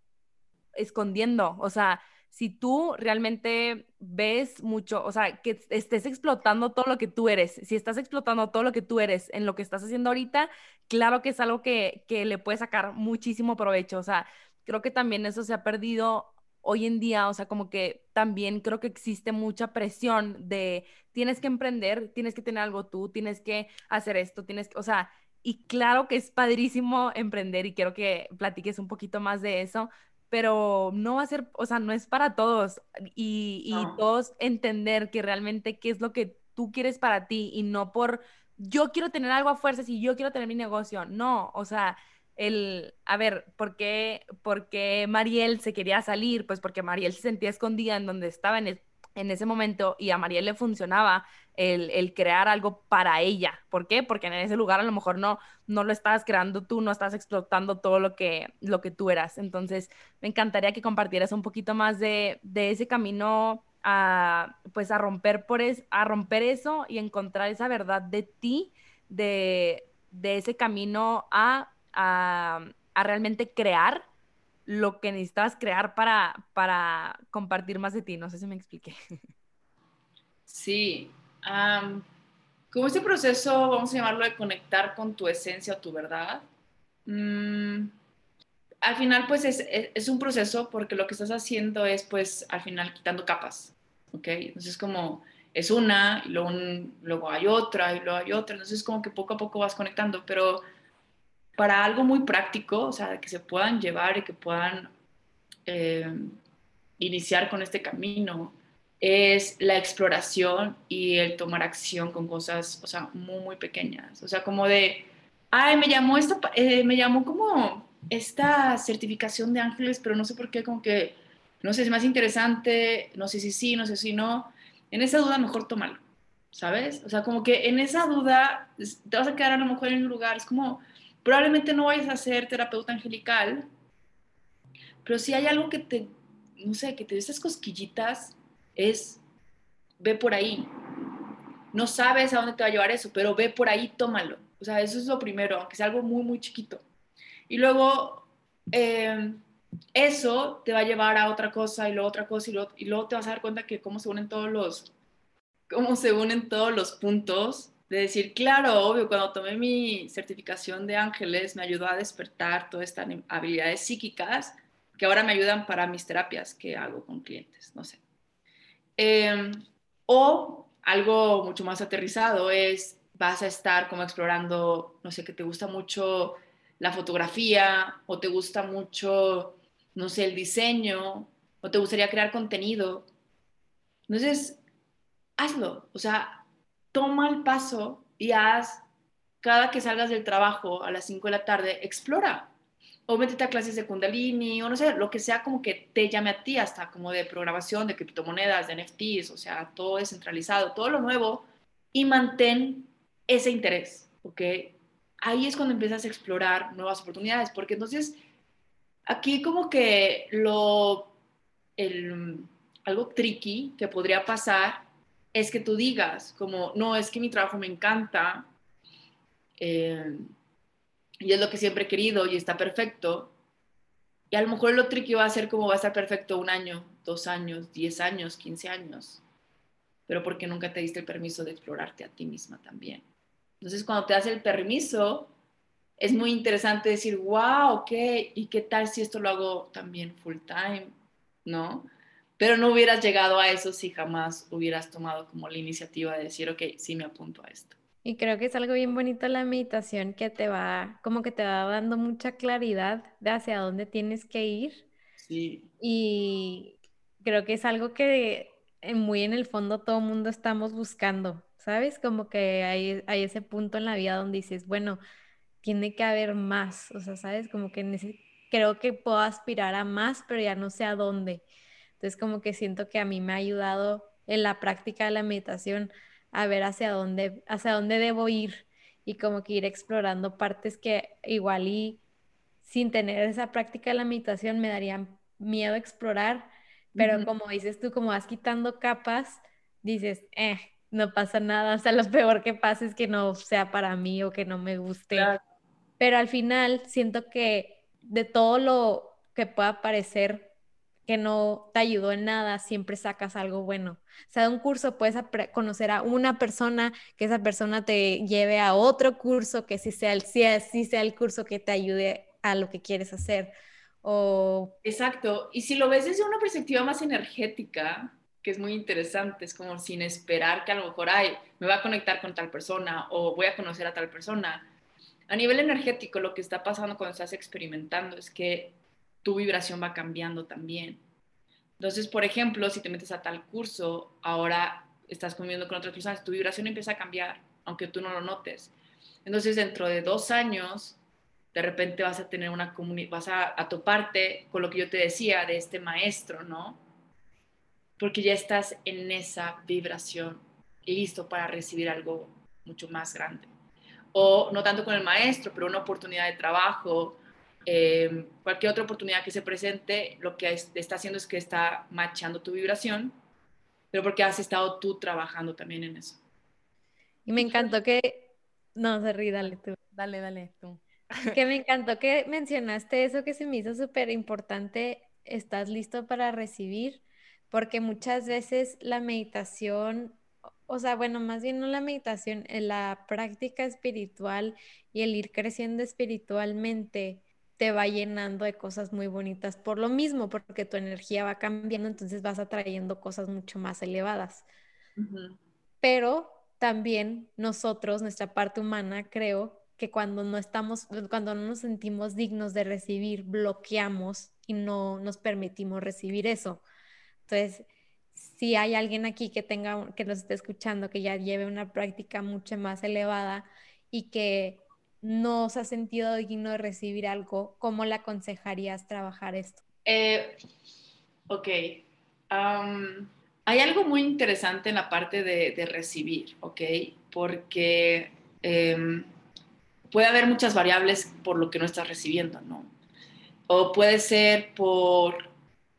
escondiendo, o sea, si tú realmente ves mucho, o sea, que estés explotando todo lo que tú eres, si estás explotando todo lo que tú eres en lo que estás haciendo ahorita, claro que es algo que, que le puede sacar muchísimo provecho, o sea, creo que también eso se ha perdido hoy en día, o sea, como que también creo que existe mucha presión de tienes que emprender, tienes que tener algo tú, tienes que hacer esto, tienes que, o sea, y claro que es padrísimo emprender y quiero que platiques un poquito más de eso, pero no va a ser, o sea, no es para todos y, todos entender que realmente qué es lo que tú quieres para ti y no por yo quiero tener algo a fuerzas y yo quiero tener mi negocio, no, o sea, el, a ver, ¿por qué, ¿por qué Mariel se quería salir? Pues porque Mariel se sentía escondida en donde estaba en, en ese momento y a Mariel le funcionaba el, crear algo para ella. ¿Por qué? Porque en ese lugar a lo mejor no, no lo estabas creando tú, no estás explotando todo lo que, lo que tú eras. Entonces, me encantaría que compartieras un poquito más de, ese camino a, pues, a romper, por a romper eso y encontrar esa verdad de ti, de, ese camino a, a, a realmente crear lo que necesitabas crear para, para compartir más de ti. No sé si me expliqué. Sí, como este proceso, vamos a llamarlo de conectar con tu esencia o tu verdad, mm, al final pues es, es, un proceso porque lo que estás haciendo es pues al final quitando capas, ¿ok? Entonces como es una, y luego, luego hay otra, y luego hay otra, entonces como que poco a poco vas conectando, pero para algo muy práctico, o sea, que se puedan llevar y que puedan eh, iniciar con este camino, es la exploración y el tomar acción con cosas, o sea, muy, muy pequeñas. O sea, como de, ay, me llamó esto, eh, me llamó como esta certificación de ángeles, pero no sé por qué, como que, no sé, es más interesante, no sé si sí, no sé si no. En esa duda, mejor tómalo, ¿sabes? O sea, como que en esa duda te vas a quedar a lo mejor en un lugar, es como, probablemente no vayas a ser terapeuta angelical, pero si hay algo que te, no sé, que te dé esas cosquillitas, es, ve por ahí. No sabes a dónde te va a llevar eso, pero ve por ahí, tómalo. O sea, eso es lo primero, aunque sea algo muy, muy chiquito. Y luego, em, eso te va a llevar a otra cosa y luego otra cosa y luego, y luego te vas a dar cuenta que cómo se unen todos los, cómo se unen todos los puntos de decir, claro, obvio, cuando tomé mi certificación de ángeles me ayudó a despertar todas estas habilidades psíquicas que ahora me ayudan para mis terapias que hago con clientes, no sé. Em, o algo mucho más aterrizado es, vas a estar como explorando, no sé, que te gusta mucho la fotografía o te gusta mucho, no sé, el diseño o te gustaría crear contenido. Entonces, hazlo, o sea, toma el paso y haz, cada que salgas del trabajo a las 5 de la tarde, explora o métete a clases de Kundalini, o no sé, lo que sea como que te llame a ti, hasta como de programación, de criptomonedas, de NFTs, o sea, todo descentralizado, todo lo nuevo, y mantén ese interés, ¿ok? Ahí es cuando empiezas a explorar nuevas oportunidades, porque entonces aquí como que lo, el, algo tricky que podría pasar es que tú digas como, no, es que mi trabajo me encanta eh, y es lo que siempre he querido y está perfecto. Y a lo mejor lo tricky va a ser como va a estar perfecto un año, dos años, diez años, quince años, pero porque nunca te diste el permiso de explorarte a ti misma también. Entonces, cuando te das el permiso, es muy interesante decir, wow, ok, ¿y qué tal si esto lo hago también full time? ¿No? Pero no hubieras llegado a eso si jamás hubieras tomado como la iniciativa de decir, ok, sí me apunto a esto. Y creo que es algo bien bonito la meditación que te va, como que te va dando mucha claridad de hacia dónde tienes que ir. Sí. Y creo que es algo que muy en el fondo todo mundo estamos buscando, ¿sabes? Como que hay, hay ese punto en la vida donde dices, bueno, tiene que haber más, o sea, ¿sabes? Como que creo que puedo aspirar a más, pero ya no sé a dónde. Entonces, como que siento que a mí me ha ayudado en la práctica de la meditación a ver hacia dónde, hacia dónde debo ir y como que ir explorando partes que igual y sin tener esa práctica de la meditación me darían miedo explorar, pero como dices tú, como vas quitando capas, dices, eh, no pasa nada, o sea, lo peor que pasa es que no sea para mí o que no me guste. Pero al final siento que de todo lo que pueda parecer que no te ayudó en nada, siempre sacas algo bueno. O sea, de un curso puedes conocer a una persona, que esa persona te lleve a otro curso, que sí sea el, sí sea el curso que te ayude a lo que quieres hacer. O... Exacto. Y si lo ves desde una perspectiva más energética, que es muy interesante, es como sin esperar que a lo mejor, ay, me va a conectar con tal persona o voy a conocer a tal persona. A nivel energético, lo que está pasando cuando estás experimentando es que tu vibración va cambiando también. Entonces, por ejemplo, si te metes a tal curso, ahora estás conviviendo con otras personas, tu vibración empieza a cambiar, aunque tú no lo notes. Entonces, dentro de dos años, de repente vas a tener una comunidad, vas a, a, toparte con lo que yo te decía de este maestro, ¿no? Porque ya estás en esa vibración, listo para recibir algo mucho más grande. O no tanto con el maestro, pero una oportunidad de trabajo, eh, cualquier otra oportunidad que se presente, lo que está haciendo es que está machando tu vibración, pero porque has estado tú trabajando también en eso. Y me encantó que... No, Serri, dale tú. Dale, dale tú. Que me encantó que mencionaste eso que se me hizo súper importante. ¿Estás listo para recibir? Porque muchas veces la meditación, o sea, bueno, más bien no la meditación, la práctica espiritual y el ir creciendo espiritualmente te va llenando de cosas muy bonitas por lo mismo, porque tu energía va cambiando, entonces vas atrayendo cosas mucho más elevadas. Pero también nosotros, nuestra parte humana, creo que cuando no estamos, cuando no nos sentimos dignos de recibir, bloqueamos y no nos permitimos recibir eso. Entonces, si hay alguien aquí que tenga, que nos esté escuchando, que ya lleve una práctica mucho más elevada y que no se ha sentido digno de recibir algo, ¿cómo le aconsejarías trabajar esto? Eh, ok. hay algo muy interesante en la parte de, recibir, ¿ok? Porque em, puede haber muchas variables por lo que no estás recibiendo, ¿no? O puede ser por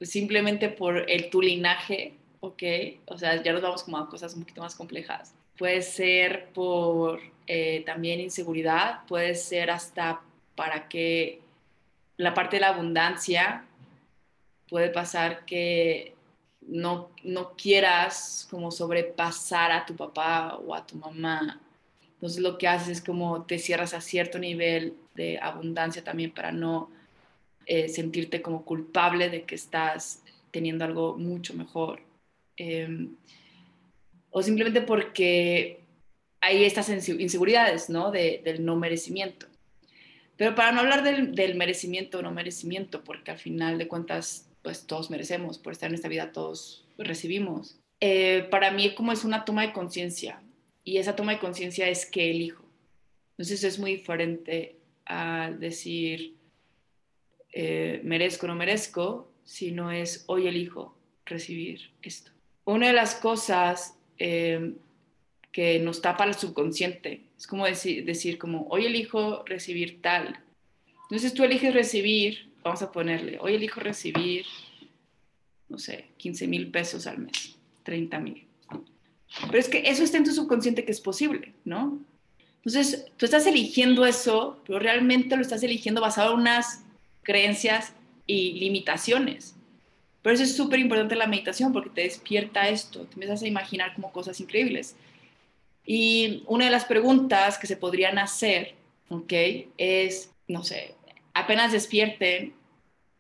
simplemente por el tu linaje, ¿ok? O sea, ya nos vamos como a cosas un poquito más complejas. Puede ser por eh, también inseguridad, puede ser hasta para que la parte de la abundancia puede pasar que no, no quieras como sobrepasar a tu papá o a tu mamá. Entonces lo que haces es como te cierras a cierto nivel de abundancia también para no eh, sentirte como culpable de que estás teniendo algo mucho mejor. Em, o simplemente porque hay estas inseguridades, ¿no? del no merecimiento. Pero para no hablar del, merecimiento o no merecimiento, porque al final de cuentas, pues todos merecemos, por estar en esta vida todos recibimos. Eh, para mí como es una toma de conciencia, y esa toma de conciencia es que elijo. Entonces es muy diferente a decir eh, merezco o no merezco, sino es hoy elijo recibir esto. Una de las cosas eh, que nos tapa el subconsciente. Es como decir, decir como, hoy elijo recibir tal. Entonces tú eliges recibir, vamos a ponerle, hoy elijo recibir, no sé, 15 mil pesos al mes, 30 mil. Pero es que eso está en tu subconsciente que es posible, ¿no? Entonces, tú estás eligiendo eso, pero realmente lo estás eligiendo basado en unas creencias y limitaciones. Por eso es súper importante la meditación, porque te despierta esto, te empiezas a imaginar como cosas increíbles. Y una de las preguntas que se podrían hacer, ¿ok? Es, no sé, apenas despierten,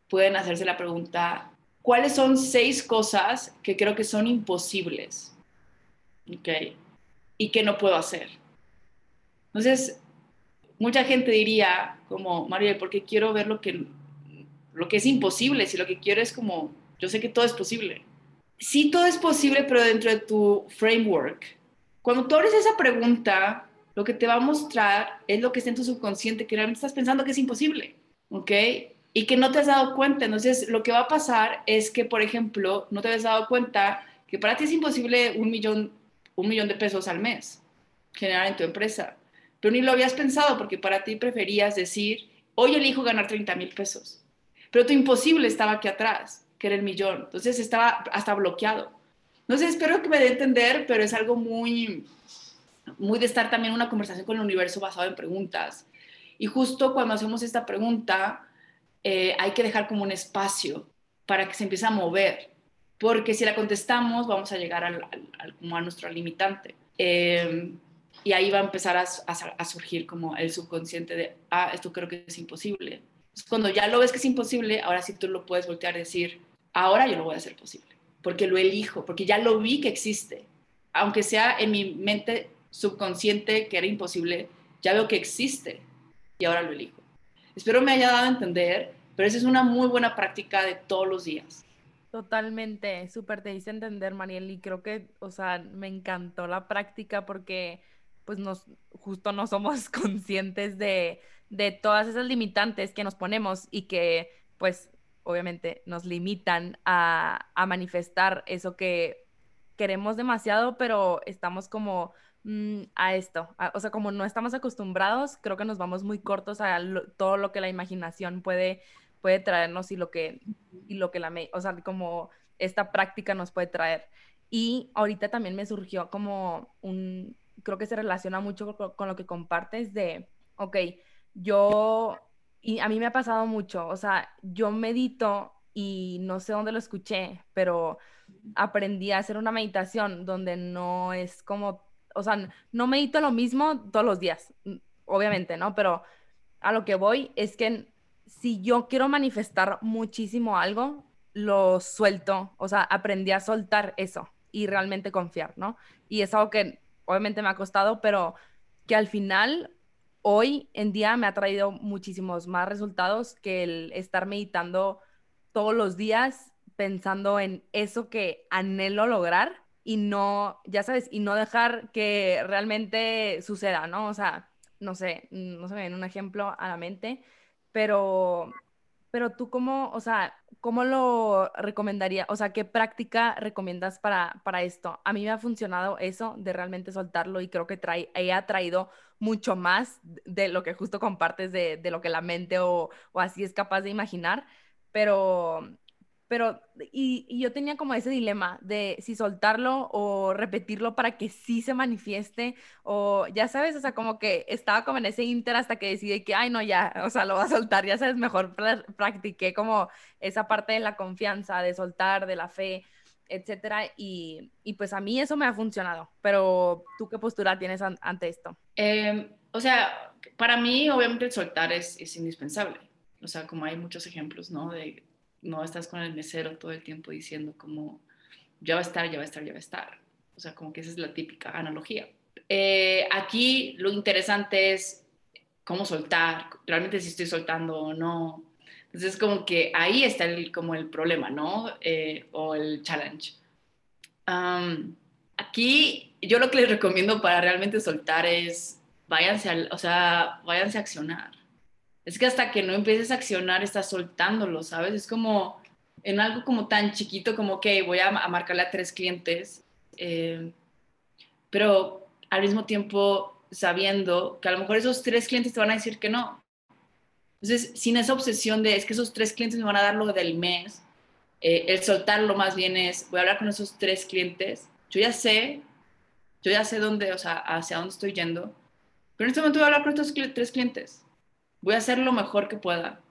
pueden hacerse la pregunta, ¿cuáles son seis cosas que creo que son imposibles? ¿Ok? Y que no puedo hacer. Entonces, mucha gente diría, como, María, ¿por qué quiero ver lo que, lo que es imposible? Si lo que quiero es como, yo sé que todo es posible. Sí, todo es posible, pero dentro de tu framework, cuando tú abres esa pregunta, lo que te va a mostrar es lo que está en tu subconsciente, que realmente estás pensando que es imposible, ¿ok? Y que no te has dado cuenta. Entonces, lo que va a pasar es que, por ejemplo, no te has dado cuenta que para ti es imposible un millón, un millón de pesos al mes generar en tu empresa. Pero ni lo habías pensado porque para ti preferías decir, hoy elijo ganar 30 mil pesos. Pero tu imposible estaba aquí atrás, que era el millón. Entonces estaba hasta bloqueado. No sé, espero que me dé a entender, pero es algo muy, muy de estar también una conversación con el universo basado en preguntas. Y justo cuando hacemos esta pregunta, eh, hay que dejar como un espacio para que se empiece a mover, porque si la contestamos, vamos a llegar al, como a nuestro limitante. Eh, y ahí va a empezar a, surgir como el subconsciente de, ah, esto creo que es imposible. cuando ya lo ves que es imposible, ahora sí tú lo puedes voltear y decir, ahora yo lo voy a hacer posible porque lo elijo, porque ya lo vi que existe. Aunque sea en mi mente subconsciente que era imposible, ya veo que existe y ahora lo elijo. Espero me haya dado a entender, pero esa es una muy buena práctica de todos los días. Totalmente, súper te hice entender, Mariel, y creo que, o sea, me encantó la práctica porque, pues, nos, justo no somos conscientes de, de todas esas limitantes que nos ponemos y que, pues, obviamente nos limitan a, manifestar eso que queremos demasiado, pero estamos como mm, a esto, o sea, como no estamos acostumbrados, creo que nos vamos muy cortos a todo lo que la imaginación puede, puede traernos y lo que, y lo que la, o sea, como esta práctica nos puede traer. Y ahorita también me surgió como un, creo que se relaciona mucho con, con lo que compartes de, ok, yo y a mí me ha pasado mucho, o sea, yo medito y no sé dónde lo escuché, pero aprendí a hacer una meditación donde no es como, o sea, no medito lo mismo todos los días, obviamente, ¿no? Pero a lo que voy es que si yo quiero manifestar muchísimo algo, lo suelto, o sea, aprendí a soltar eso y realmente confiar, ¿no? Y es algo que obviamente me ha costado, pero que al final hoy en día me ha traído muchísimos más resultados que el estar meditando todos los días pensando en eso que anhelo lograr y no, ya sabes, y no dejar que realmente suceda, ¿no? O sea, no sé, no se me viene un ejemplo a la mente, pero pero tú cómo, o sea, ¿cómo lo recomendaría? O sea, ¿qué práctica recomiendas para, para esto? A mí me ha funcionado eso de realmente soltarlo y creo que trae, ha traído mucho más de lo que justo compartes de, de lo que la mente o, o, así es capaz de imaginar, pero pero, y, yo tenía como ese dilema de si soltarlo o repetirlo para que sí se manifieste, o ya sabes, o sea, como que estaba como en ese inter hasta que decidí que, ay, no, ya, o sea, lo va a soltar, ya sabes, mejor practiqué como esa parte de la confianza, de soltar, de la fe, etcétera, y, y pues a mí eso me ha funcionado, pero ¿tú qué postura tienes ante esto? Em, o sea, para mí, obviamente, soltar es, es indispensable. O sea, como hay muchos ejemplos, ¿no? De, no estás con el mesero todo el tiempo diciendo como, ya va a estar, ya va a estar, ya va a estar. O sea, como que esa es la típica analogía. Eh, aquí lo interesante es cómo soltar, realmente si estoy soltando o no. Entonces, como que ahí está el, como el problema, ¿no? Eh, o el challenge. aquí yo lo que les recomiendo para realmente soltar es váyanse, o sea, váyanse a accionar es que hasta que no empieces a accionar estás soltándolo, ¿sabes? Es como en algo como tan chiquito como que voy a, marcarle a tres clientes, eh, pero al mismo tiempo sabiendo que a lo mejor esos tres clientes te van a decir que no. Entonces, sin esa obsesión de es que esos tres clientes me van a dar lo del mes, eh, el soltarlo más bien es, voy a hablar con esos tres clientes, yo ya sé, yo ya sé dónde, o sea, hacia dónde estoy yendo, pero en este momento voy a hablar con estos tres clientes, voy a hacer lo mejor que pueda.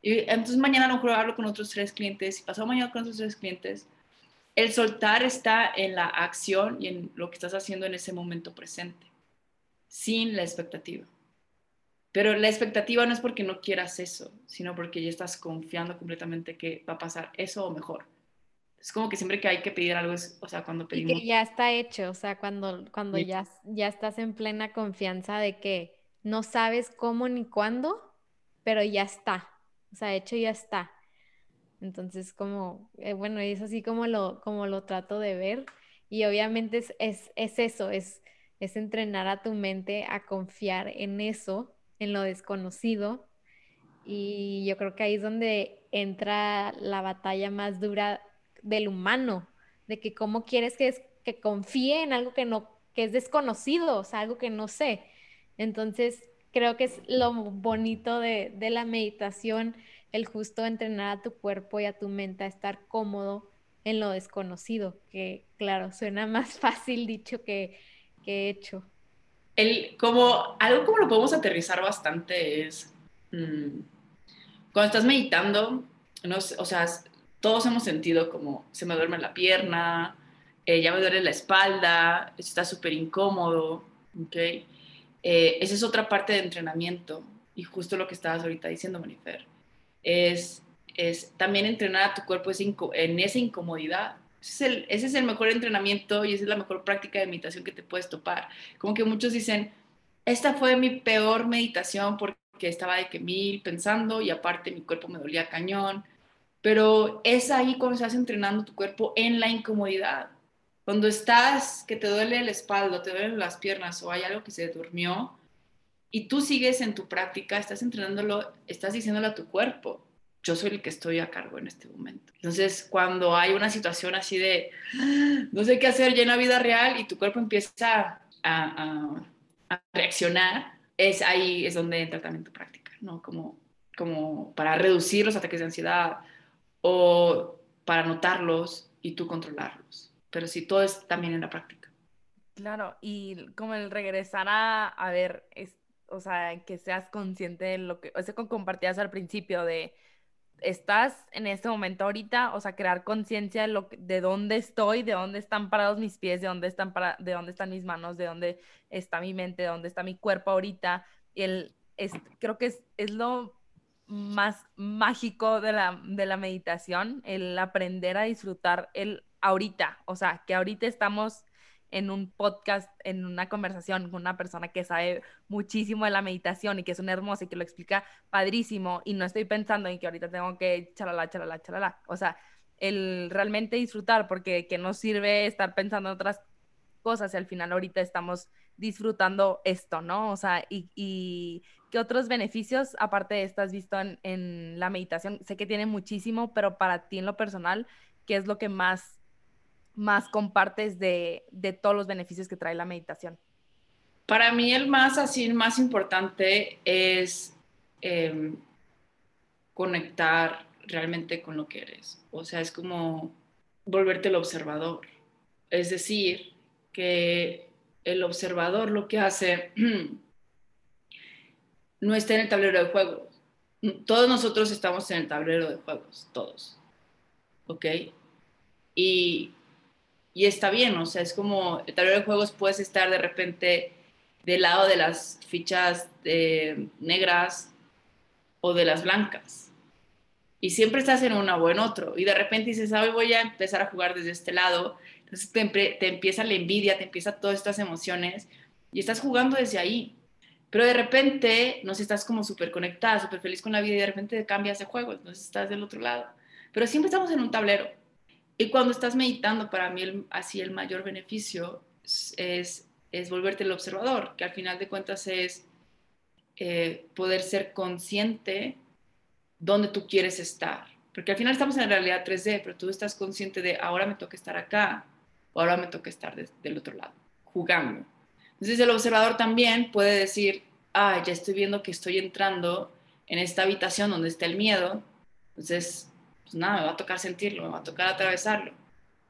Y entonces mañana a lo mejor hablo con otros tres clientes y pasado mañana con otros tres clientes. El soltar está en la acción y en lo que estás haciendo en ese momento presente, sin la expectativa. Pero la expectativa no es porque no quieras eso, sino porque ya estás confiando completamente que va a pasar eso o mejor. Es como que siempre que hay que pedir algo, es, o sea, cuando pedimos... Y que ya está hecho, o sea, cuando, cuando ya, ya estás en plena confianza de que no sabes cómo ni cuándo, pero ya está, o sea, hecho ya está. Entonces, como, eh, bueno, es así como lo, como lo trato de ver. Y obviamente es, es, es eso, es, es entrenar a tu mente a confiar en eso en lo desconocido. Y yo creo que ahí es donde entra la batalla más dura del humano, de que cómo quieres que, que confíe en algo que no, que es desconocido, o sea, algo que no sé. Entonces, creo que es lo bonito de, de la meditación, el justo entrenar a tu cuerpo y a tu mente a estar cómodo en lo desconocido, que claro, suena más fácil dicho que, que hecho como algo como lo podemos aterrizar bastante es mm, cuando estás meditando, no, o sea, todos hemos sentido como se me duerme la pierna, eh, ya me duele la espalda, está súper incómodo, ¿ok? Eh, esa es otra parte de entrenamiento y justo lo que estabas ahorita diciendo, Manifer, es, también entrenar a tu cuerpo en esa incomodidad ese es, el, mejor entrenamiento y esa es la mejor práctica de meditación que te puedes topar. Como que muchos dicen, esta fue mi peor meditación porque estaba de que mil pensando y aparte mi cuerpo me dolía cañón. Pero es ahí cuando estás entrenando tu cuerpo en la incomodidad. Cuando estás, que te duele la espalda, te duelen las piernas o hay algo que se durmió y tú sigues en tu práctica, estás entrenándolo, estás diciéndole a tu cuerpo, yo soy el que estoy a cargo en este momento. Entonces, cuando hay una situación así de, no sé qué hacer ya en la vida real y tu cuerpo empieza a, reaccionar, es ahí es donde entra también tu práctica, ¿no? Como, como para reducir los ataques de ansiedad o para notarlos y tú controlarlos. Pero sí, todo es también en la práctica. Claro, y como el regresar a, a ver, es, o sea, que seas consciente de lo que, o sea, como compartías al principio de estás en este momento ahorita, o sea, crear conciencia de, de dónde estoy, de dónde están parados mis pies, de dónde están, para, de dónde están mis manos, de dónde está mi mente, de dónde está mi cuerpo ahorita. Y el, es, creo que es, es lo más mágico de la, de la meditación, el aprender a disfrutar el ahorita, o sea, que ahorita estamos en un podcast, en una conversación con una persona que sabe muchísimo de la meditación y que es una hermosa y que lo explica padrísimo y no estoy pensando en que ahorita tengo que chalala, chalala, chalala. O sea, el realmente disfrutar, porque que no sirve estar pensando en otras cosas y al final ahorita estamos disfrutando esto, ¿no? O sea, y, y ¿qué otros beneficios, aparte de esto, has visto en, en la meditación? Sé que tiene muchísimo, pero para ti en lo personal, ¿qué es lo que más más compartes de, todos los beneficios que trae la meditación? Para mí el más así, el más importante es em, conectar realmente con lo que eres. O sea, es como volverte el observador. Es decir, que el observador lo que hace no está en el tablero de juegos. Todos nosotros estamos en el tablero de juegos, todos. ¿Ok? Y y está bien, o sea, es como el tablero de juegos puedes estar de repente del lado de las fichas negras o de las blancas. Y siempre estás en una o en otro. Y de repente dices, hoy voy a empezar a jugar desde este lado. Entonces te, te empieza la envidia, te empieza todas estas emociones y estás jugando desde ahí. Pero de repente, no sé, estás como súper conectada, súper feliz con la vida y de repente cambias de juego, entonces estás del otro lado. Pero siempre estamos en un tablero. Y cuando estás meditando, para mí así el mayor beneficio es, es volverte el observador, que al final de cuentas es eh, poder ser consciente dónde tú quieres estar. Porque al final estamos en la realidad 3D, pero tú estás consciente de ahora me toca estar acá o ahora me toca estar del otro lado, jugando. Entonces el observador también puede decir, ah, ya estoy viendo que estoy entrando en esta habitación donde está el miedo, entonces, pues nada, me va a tocar sentirlo, me va a tocar atravesarlo.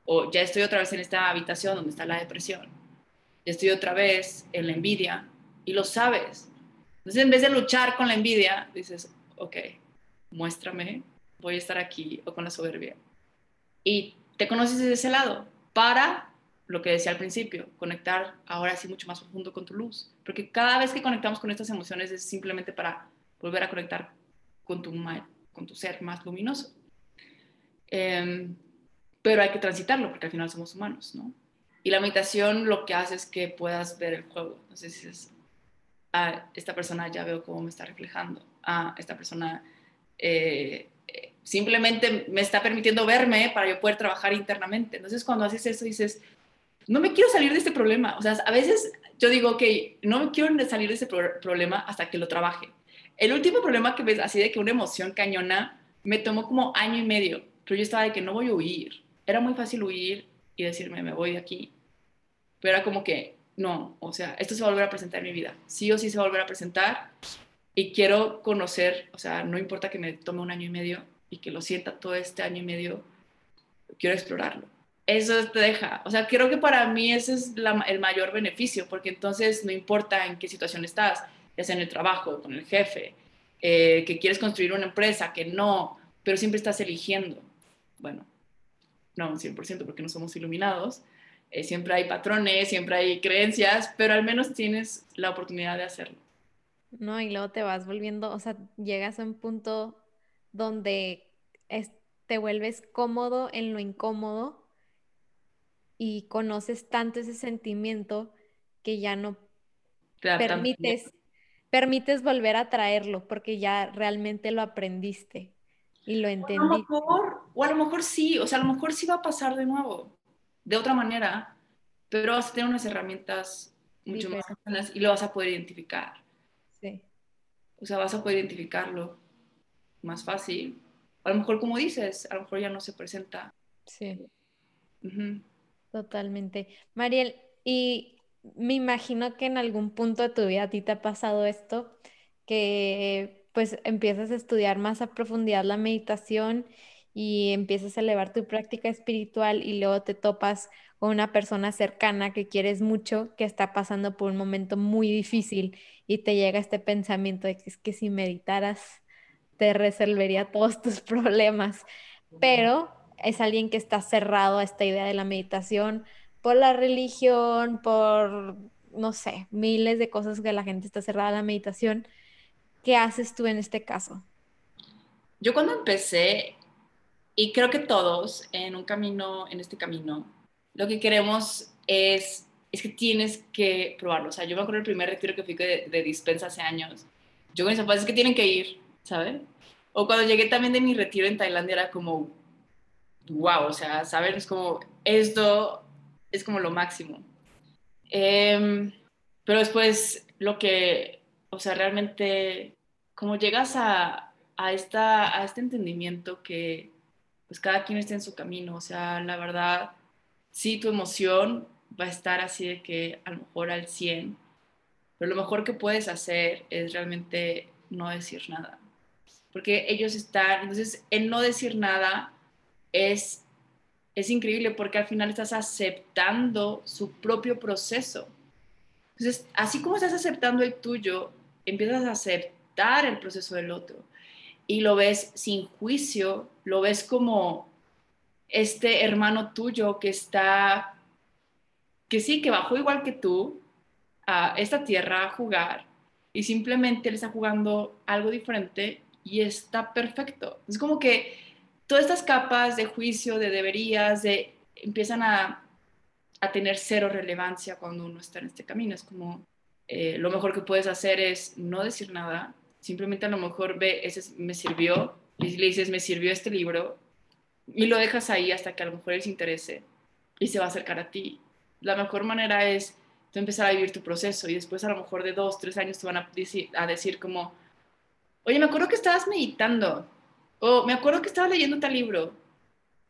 O ya estoy otra vez en esta habitación donde está la depresión, ya estoy otra vez en la envidia y lo sabes. Entonces, en vez de luchar con la envidia, dices, ok, muéstrame, voy a estar aquí o con la soberbia. Y te conoces desde ese lado para lo que decía al principio, conectar ahora sí mucho más profundo con tu luz. Porque cada vez que conectamos con estas emociones es simplemente para volver a conectar con tu, con tu ser más luminoso. Em, pero hay que transitarlo porque al final somos humanos, ¿no? Y la meditación lo que hace es que puedas ver el juego. Entonces dices, ah, esta persona ya veo cómo me está reflejando. Ah, esta persona eh, eh, simplemente me está permitiendo verme para yo poder trabajar internamente. Entonces cuando haces eso dices, no me quiero salir de este problema. O sea, a veces yo digo, ok, no me quiero salir de este problema hasta que lo trabaje. El último problema que ves, así de que una emoción cañona, me tomó como año y medio, pero yo estaba de que no voy a huir. Era muy fácil huir y decirme, me voy de aquí. Pero era como que, no, o sea, esto se va a volver a presentar en mi vida. Sí o sí se va a volver a presentar y quiero conocer, o sea, no importa que me tome un año y medio y que lo sienta todo este año y medio, quiero explorarlo eso te deja. O sea, creo que para mí ese es el mayor beneficio, porque entonces no importa en qué situación estás, ya sea en el trabajo, con el jefe, eh, que quieres construir una empresa, que no, pero siempre estás eligiendo. Bueno, no 100% porque no somos iluminados, eh, siempre hay patrones, siempre hay creencias, pero al menos tienes la oportunidad de hacerlo. No, y luego te vas volviendo, o sea, llegas a un punto donde te vuelves cómodo en lo incómodo y conoces tanto ese sentimiento que ya no permites, permites volver a traerlo porque ya realmente lo aprendiste y lo entendiste. O a, lo mejor, sí, o sea, a lo mejor sí va a pasar de nuevo, de otra manera, pero vas a tener unas herramientas mucho más y lo vas a poder identificar. Sí. O sea, vas a poder identificarlo más fácil. A lo mejor, como dices, a lo mejor ya no se presenta. Sí. Totalmente. Mariel, y me imagino que en algún punto de tu vida a ti te ha pasado esto, que pues empiezas a estudiar más a profundidad la meditación y empiezas a elevar tu práctica espiritual y luego te topas con una persona cercana que quieres mucho, que está pasando por un momento muy difícil y te llega este pensamiento de que es que si meditaras te resolvería todos tus problemas, pero es alguien que está cerrado a esta idea de la meditación por la religión, por, no sé, miles de cosas que la gente está cerrada a la meditación. ¿Qué haces tú en este caso? Yo cuando empecé, y creo que todos en un camino, en este camino, lo que queremos es, es que tienes que probarlo. O sea, yo me acuerdo el primer retiro que fui de, de dispensa hace años. Yo con mis papás es que tienen que ir, ¿sabes? O cuando llegué también de mi retiro en Tailandia era como, wow, o sea, saber es como, esto es como lo máximo. Em, pero después lo que, o sea, realmente, como llegas a, a, esta, a este entendimiento que pues cada quien está en su camino, o sea, la verdad, sí, tu emoción va a estar así de que a lo mejor al 100, pero lo mejor que puedes hacer es realmente no decir nada, porque ellos están, entonces, en no decir nada, es, es increíble porque al final estás aceptando su propio proceso. Entonces, así como estás aceptando el tuyo, empiezas a aceptar el proceso del otro y lo ves sin juicio, lo ves como este hermano tuyo que está, que sí, que bajó igual que tú a esta tierra a jugar y simplemente él está jugando algo diferente y está perfecto. Es como que todas estas capas de juicio, de deberías, de, empiezan a, a tener cero relevancia cuando uno está en este camino. Es como, eh, lo mejor que puedes hacer es no decir nada, simplemente a lo mejor ve, ese me sirvió, y le dices, me sirvió este libro, y lo dejas ahí hasta que a lo mejor él se interese y se va a acercar a ti. La mejor manera es tú empezar a vivir tu proceso y después a lo mejor de dos, tres años te van a decir, a decir como, oye, me acuerdo que estabas meditando, o me acuerdo que estaba leyendo tal libro.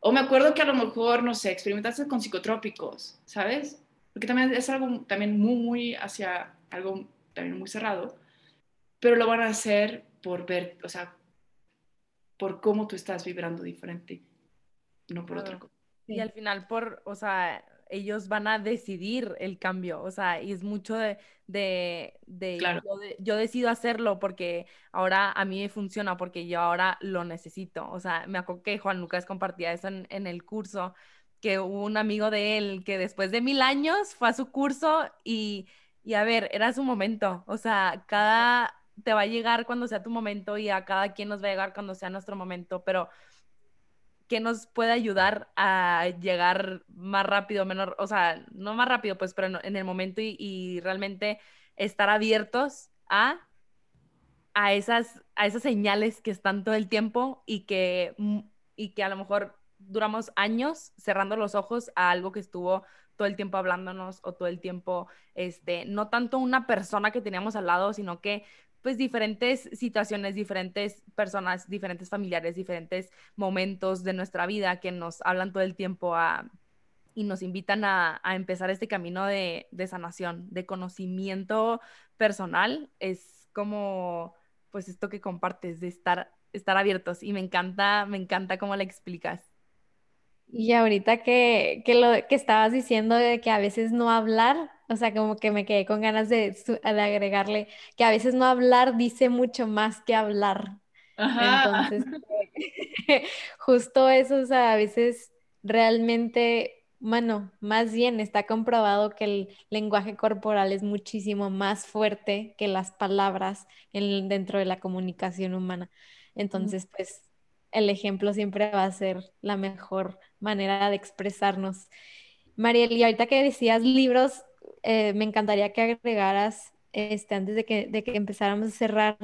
O me acuerdo que a lo mejor, no sé, experimentaste con psicotrópicos, ¿sabes? porque también es algo también muy, muy hacia algo también muy cerrado, pero lo van a hacer por ver, o sea, por cómo tú estás vibrando diferente, no por otra cosa. Y al final por, o sea, ellos van a decidir el cambio, o sea, y es mucho de, de, yo, decido hacerlo porque ahora a mí me funciona, porque yo ahora lo necesito. O sea, me acuerdo que Juan Lucas compartía eso en, en el curso, que hubo un amigo de él que después de mil años fue a su curso y, y a ver, era su momento, o sea, cada, te va a llegar cuando sea tu momento y a cada quien nos va a llegar cuando sea nuestro momento, pero que nos puede ayudar a llegar más rápido, menor, o sea, no más rápido, pues, pero en, el momento y, realmente estar abiertos a, a, esas, a esas señales que están todo el tiempo y que, mm, y que a lo mejor duramos años cerrando los ojos a algo que estuvo todo el tiempo hablándonos o todo el tiempo, este, no tanto una persona que teníamos al lado, sino que pues diferentes situaciones, diferentes personas, diferentes familiares, diferentes momentos de nuestra vida que nos hablan todo el tiempo y nos invitan a, empezar este camino de, sanación, de conocimiento personal. Es como, pues esto que compartes, de estar, estar abiertos y me encanta, me encanta cómo le explicas. Y ahorita que, que, lo que estabas diciendo de que a veces no hablar, o sea, como que me quedé con ganas de, agregarle que a veces no hablar dice mucho más que hablar. Entonces, justo eso, o sea, a veces realmente, bueno, más bien está comprobado que el lenguaje corporal es muchísimo más fuerte que las palabras en, dentro de la comunicación humana. Entonces, pues el ejemplo siempre va a ser la mejor manera de expresarnos. Mariel, y ahorita que decías libros, eh, me encantaría que agregaras, este, antes de que, de que empezáramos a cerrar,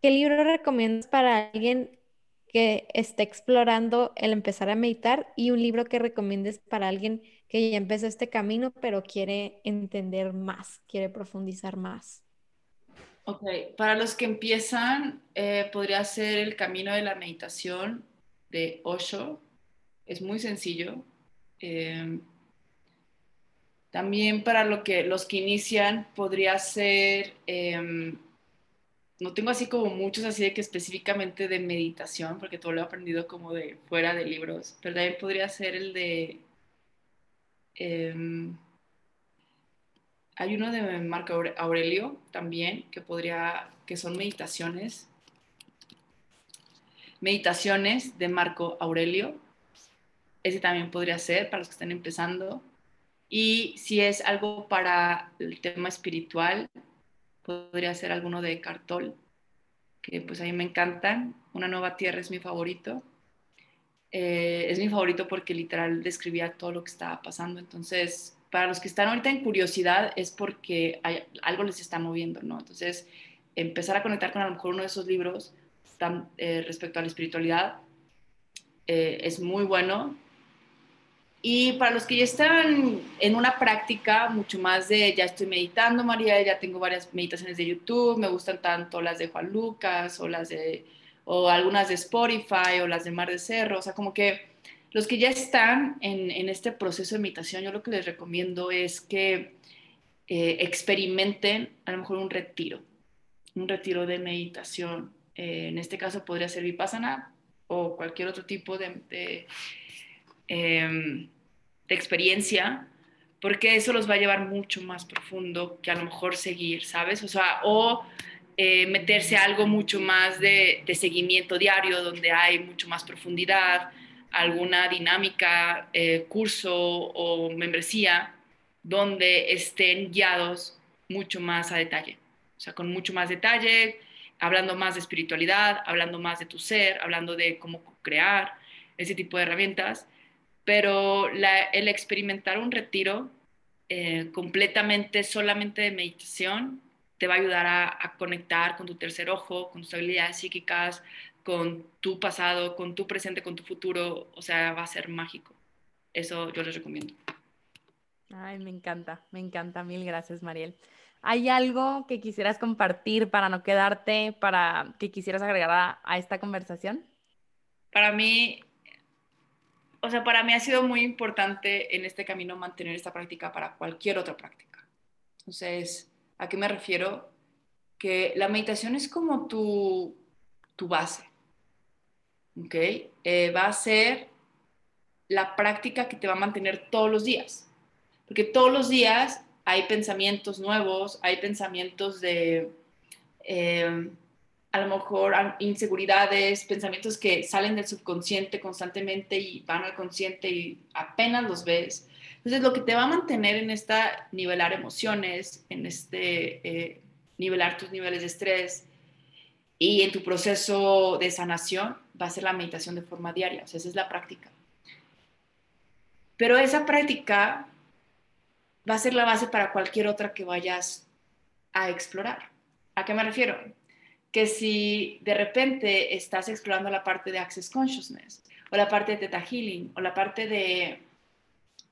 ¿qué libro recomiendas para alguien que esté explorando el empezar a meditar y un libro que recomiendes para alguien que ya empezó este camino pero quiere entender más, quiere profundizar más? Ok, para los que empiezan, eh, podría ser el camino de la meditación de Osho. Es muy sencillo. Eh, también para lo que, los que inician podría ser, em, no tengo así como muchos así de que específicamente de meditación, porque todo lo he aprendido como de fuera de libros, pero también podría ser el de... Em, hay uno de Marco Aurelio también, que podría, que son meditaciones. Meditaciones de Marco Aurelio. Ese también podría ser para los que están empezando. Y si es algo para el tema espiritual, podría ser alguno de Cartol, que pues a mí me encantan. Una nueva tierra es mi favorito. Eh, es mi favorito porque literal describía todo lo que estaba pasando. Entonces, para los que están ahorita en curiosidad es porque hay, algo les está moviendo, ¿no? Entonces, empezar a conectar con a lo mejor uno de esos libros eh, respecto a la espiritualidad eh, es muy bueno y para los que ya están en una práctica mucho más de ya estoy meditando, María, ya tengo varias meditaciones de YouTube, me gustan tanto las de Juan Lucas o las de o algunas de Spotify o las de Mar de Cerro, o sea, como que los que ya están en, en este proceso de meditación, yo lo que les recomiendo es que eh, experimenten a lo mejor un retiro, un retiro de meditación. Eh, en este caso podría ser Vipassana o cualquier otro tipo de Em, de experiencia, porque eso los va a llevar mucho más profundo que a lo mejor seguir, ¿sabes? O sea, o eh, meterse a algo mucho más de, seguimiento diario, donde hay mucho más profundidad, alguna dinámica, eh, curso o membresía, donde estén guiados mucho más a detalle, o sea, con mucho más detalle, hablando más de espiritualidad, hablando más de tu ser, hablando de cómo crear, ese tipo de herramientas pero el experimentar un retiro eh, completamente solamente de meditación te va a ayudar a, conectar con tu tercer ojo, con tus habilidades psíquicas, con tu pasado, con tu presente, con tu futuro, o sea, va a ser mágico. Eso yo les recomiendo. Ay, me encanta, me encanta. Mil gracias, Mariel. ¿Hay algo que quisieras compartir para no quedarte, para que quisieras agregar a esta conversación? Para mí, o sea, para mí ha sido muy importante en este camino mantener esta práctica para cualquier otra práctica. Entonces, ¿a qué me refiero? Que la meditación es como tu, tu base, ¿ok? Eh, va a ser la práctica que te va a mantener todos los días, porque todos los días hay pensamientos nuevos, hay pensamientos de... Eh, a lo mejor inseguridades, pensamientos que salen del subconsciente constantemente y van al consciente y apenas los ves. Entonces, lo que te va a mantener en esta nivelar emociones, en este eh, nivelar tus niveles de estrés y en tu proceso de sanación va a ser la meditación de forma diaria. O sea, esa es la práctica. Pero esa práctica va a ser la base para cualquier otra que vayas a explorar. ¿A qué me refiero? Que si de repente estás explorando la parte de Access Consciousness o la parte de Theta Healing o la parte de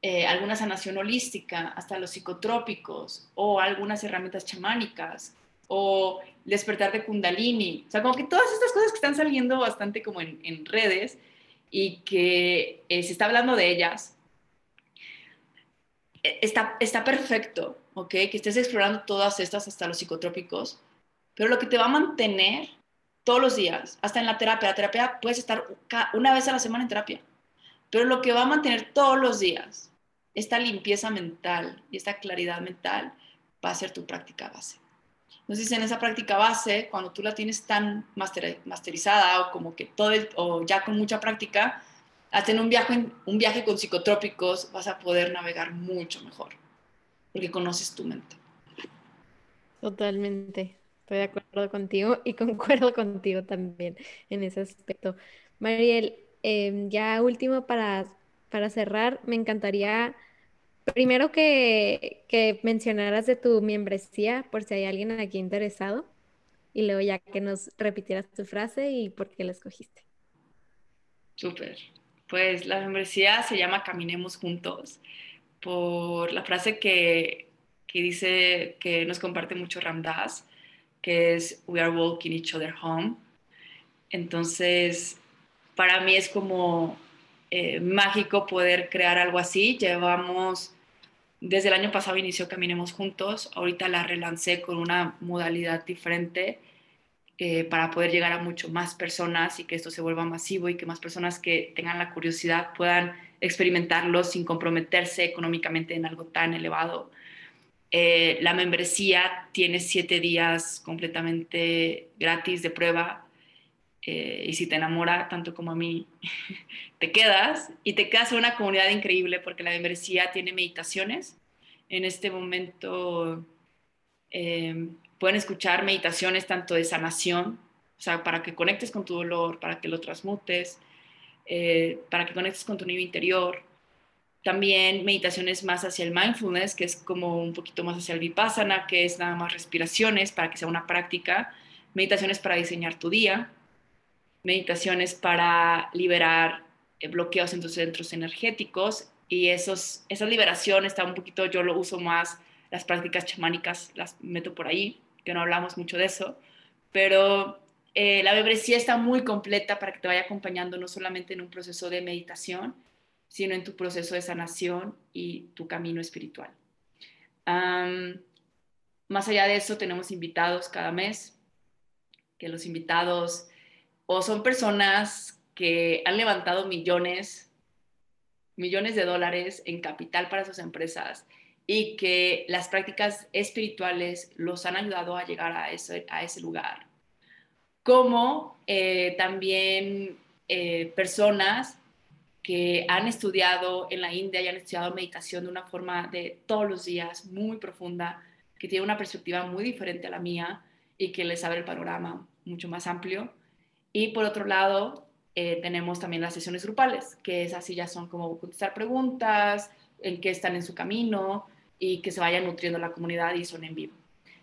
eh, alguna sanación holística, hasta los psicotrópicos o algunas herramientas chamánicas o despertar de kundalini, o sea, como que todas estas cosas que están saliendo bastante como en, redes y que eh, se está hablando de ellas, eh, está, está perfecto, ¿ok? Que estés explorando todas estas hasta los psicotrópicos, pero lo que te va a mantener todos los días, hasta en la terapia, la terapia puedes estar una vez a la semana en terapia, pero lo que va a mantener todos los días, esta limpieza mental y esta claridad mental, va a ser tu práctica base. Entonces, en esa práctica base, cuando tú la tienes tan masterizada o como que todo, o ya con mucha práctica, hasta en un viaje, un viaje con psicotrópicos vas a poder navegar mucho mejor, porque conoces tu mente. Totalmente. Estoy de acuerdo contigo y concuerdo contigo también en ese aspecto. Mariel, em, ya último para, para cerrar, me encantaría primero que, que mencionaras de tu membresía por si hay alguien aquí interesado y luego ya que nos repitieras tu frase y por qué la escogiste. Súper. Pues la membresía se llama Caminemos Juntos por la frase que, que dice que nos comparte mucho Ramdas, que es We are walking each other home. Entonces, para mí es como eh, mágico poder crear algo así. Llevamos, desde el año pasado inició Caminemos Juntos, ahorita la relancé con una modalidad diferente eh, para poder llegar a mucho más personas y que esto se vuelva masivo y que más personas que tengan la curiosidad puedan experimentarlo sin comprometerse económicamente en algo tan elevado. Eh, la membresía tiene siete días completamente gratis de prueba eh, y si te enamora tanto como a mí, te quedas y te quedas en una comunidad increíble porque la membresía tiene meditaciones. En este momento eh, pueden escuchar meditaciones tanto de sanación, o sea, para que conectes con tu dolor, para que lo transmutes, para que conectes con tu nivel interior, también meditaciones más hacia el mindfulness, que es como un poquito más hacia el vipassana, que es nada más respiraciones para que sea una práctica. Meditaciones para diseñar tu día. Meditaciones para liberar eh, bloqueos en tus centros energéticos. Y esos, esa liberación está un poquito, yo lo uso más, las prácticas chamánicas las meto por ahí, que no hablamos mucho de eso. Pero eh, la membresía está muy completa para que te vaya acompañando no solamente en un proceso de meditación, sino en tu proceso de sanación y tu camino espiritual. más allá de eso, tenemos invitados cada mes, que los invitados o son personas que han levantado millones, millones de dólares en capital para sus empresas y que las prácticas espirituales los han ayudado a llegar a ese, a ese lugar. Como eh, también eh, personas que han estudiado en la India y han estudiado meditación de una forma de todos los días, muy profunda, que tiene una perspectiva muy diferente a la mía y que les abre el panorama mucho más amplio. Y por otro lado, eh, tenemos también las sesiones grupales, que es así ya son como contestar preguntas, en qué están en su camino y que se vayan nutriendo la comunidad y son en vivo.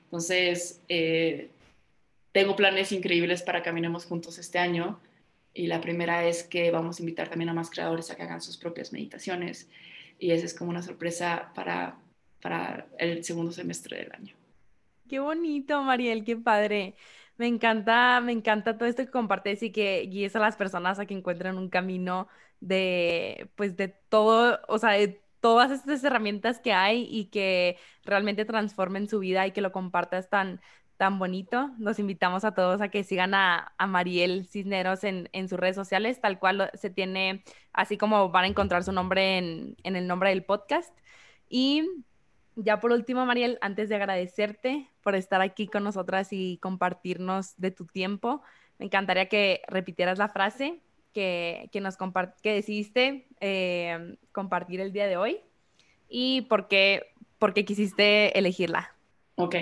Entonces, eh, tengo planes increíbles para Caminemos Juntos este año y la primera es que vamos a invitar también a más creadores a que hagan sus propias meditaciones. Y esa es como una sorpresa para, para el segundo semestre del año. Qué bonito, Mariel, qué padre. Me encanta, me encanta todo esto que compartes y que guíes a las personas a que encuentren un camino de, pues, de todo, o sea, de todas estas herramientas que hay y que realmente transformen su vida y que lo compartas tan, tan bonito. Los invitamos a todos a que sigan a, Mariel Cisneros en, sus redes sociales, tal cual se tiene, así como van a encontrar su nombre en, en el nombre del podcast. Y ya por último, Mariel, antes de agradecerte por estar aquí con nosotras y compartirnos de tu tiempo, me encantaría que repitieras la frase que, que nos que decidiste eh, compartir el día de hoy y por qué, por qué quisiste elegirla. Ok,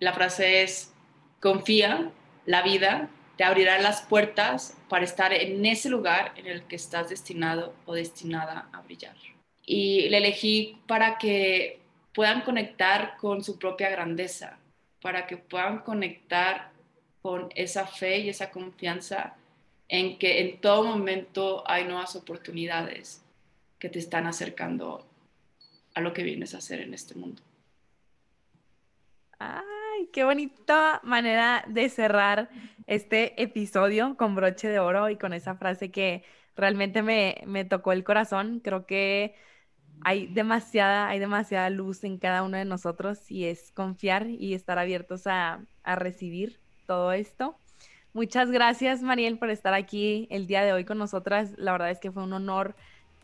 la frase es, confía, la vida te abrirá las puertas para estar en ese lugar en el que estás destinado o destinada a brillar. Y le elegí para que puedan conectar con su propia grandeza, para que puedan conectar con esa fe y esa confianza en que en todo momento hay nuevas oportunidades que te están acercando a lo que vienes a hacer en este mundo. Qué bonita manera de cerrar este episodio con broche de oro y con esa frase que realmente me, me tocó el corazón. Creo que hay demasiada, hay demasiada luz en cada uno de nosotros y es confiar y estar abiertos a, a recibir todo esto. Muchas gracias, Mariel, por estar aquí el día de hoy con nosotras. La verdad es que fue un honor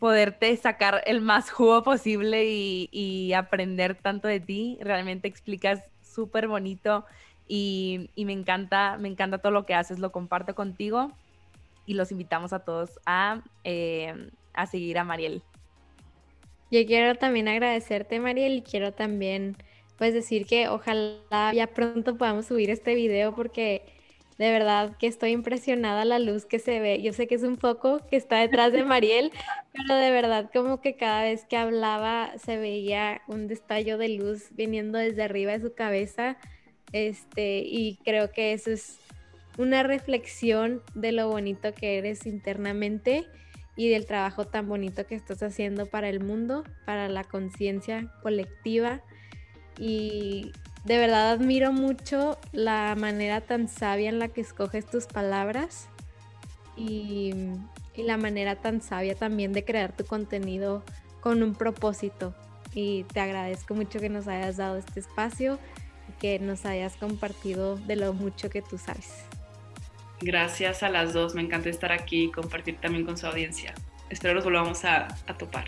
poderte sacar el más jugo posible y, aprender tanto de ti. Realmente explicas súper bonito y, me encanta, me encanta todo lo que haces, lo comparto contigo y los invitamos a todos a, eh, a seguir a Mariel. Yo quiero también agradecerte, Mariel, y quiero también pues decir que ojalá ya pronto podamos subir este video porque de verdad que estoy impresionada la luz que se ve. Yo sé que es un foco que está detrás de Mariel, pero de verdad como que cada vez que hablaba se veía un destallo de luz viniendo desde arriba de su cabeza. Este, y creo que eso es una reflexión de lo bonito que eres internamente y del trabajo tan bonito que estás haciendo para el mundo, para la conciencia colectiva. Y de verdad admiro mucho la manera tan sabia en la que escoges tus palabras y, la manera tan sabia también de crear tu contenido con un propósito. Y te agradezco mucho que nos hayas dado este espacio y que nos hayas compartido de lo mucho que tú sabes. Gracias a las dos, me encanta estar aquí y compartir también con su audiencia. Espero los volvamos a, a topar.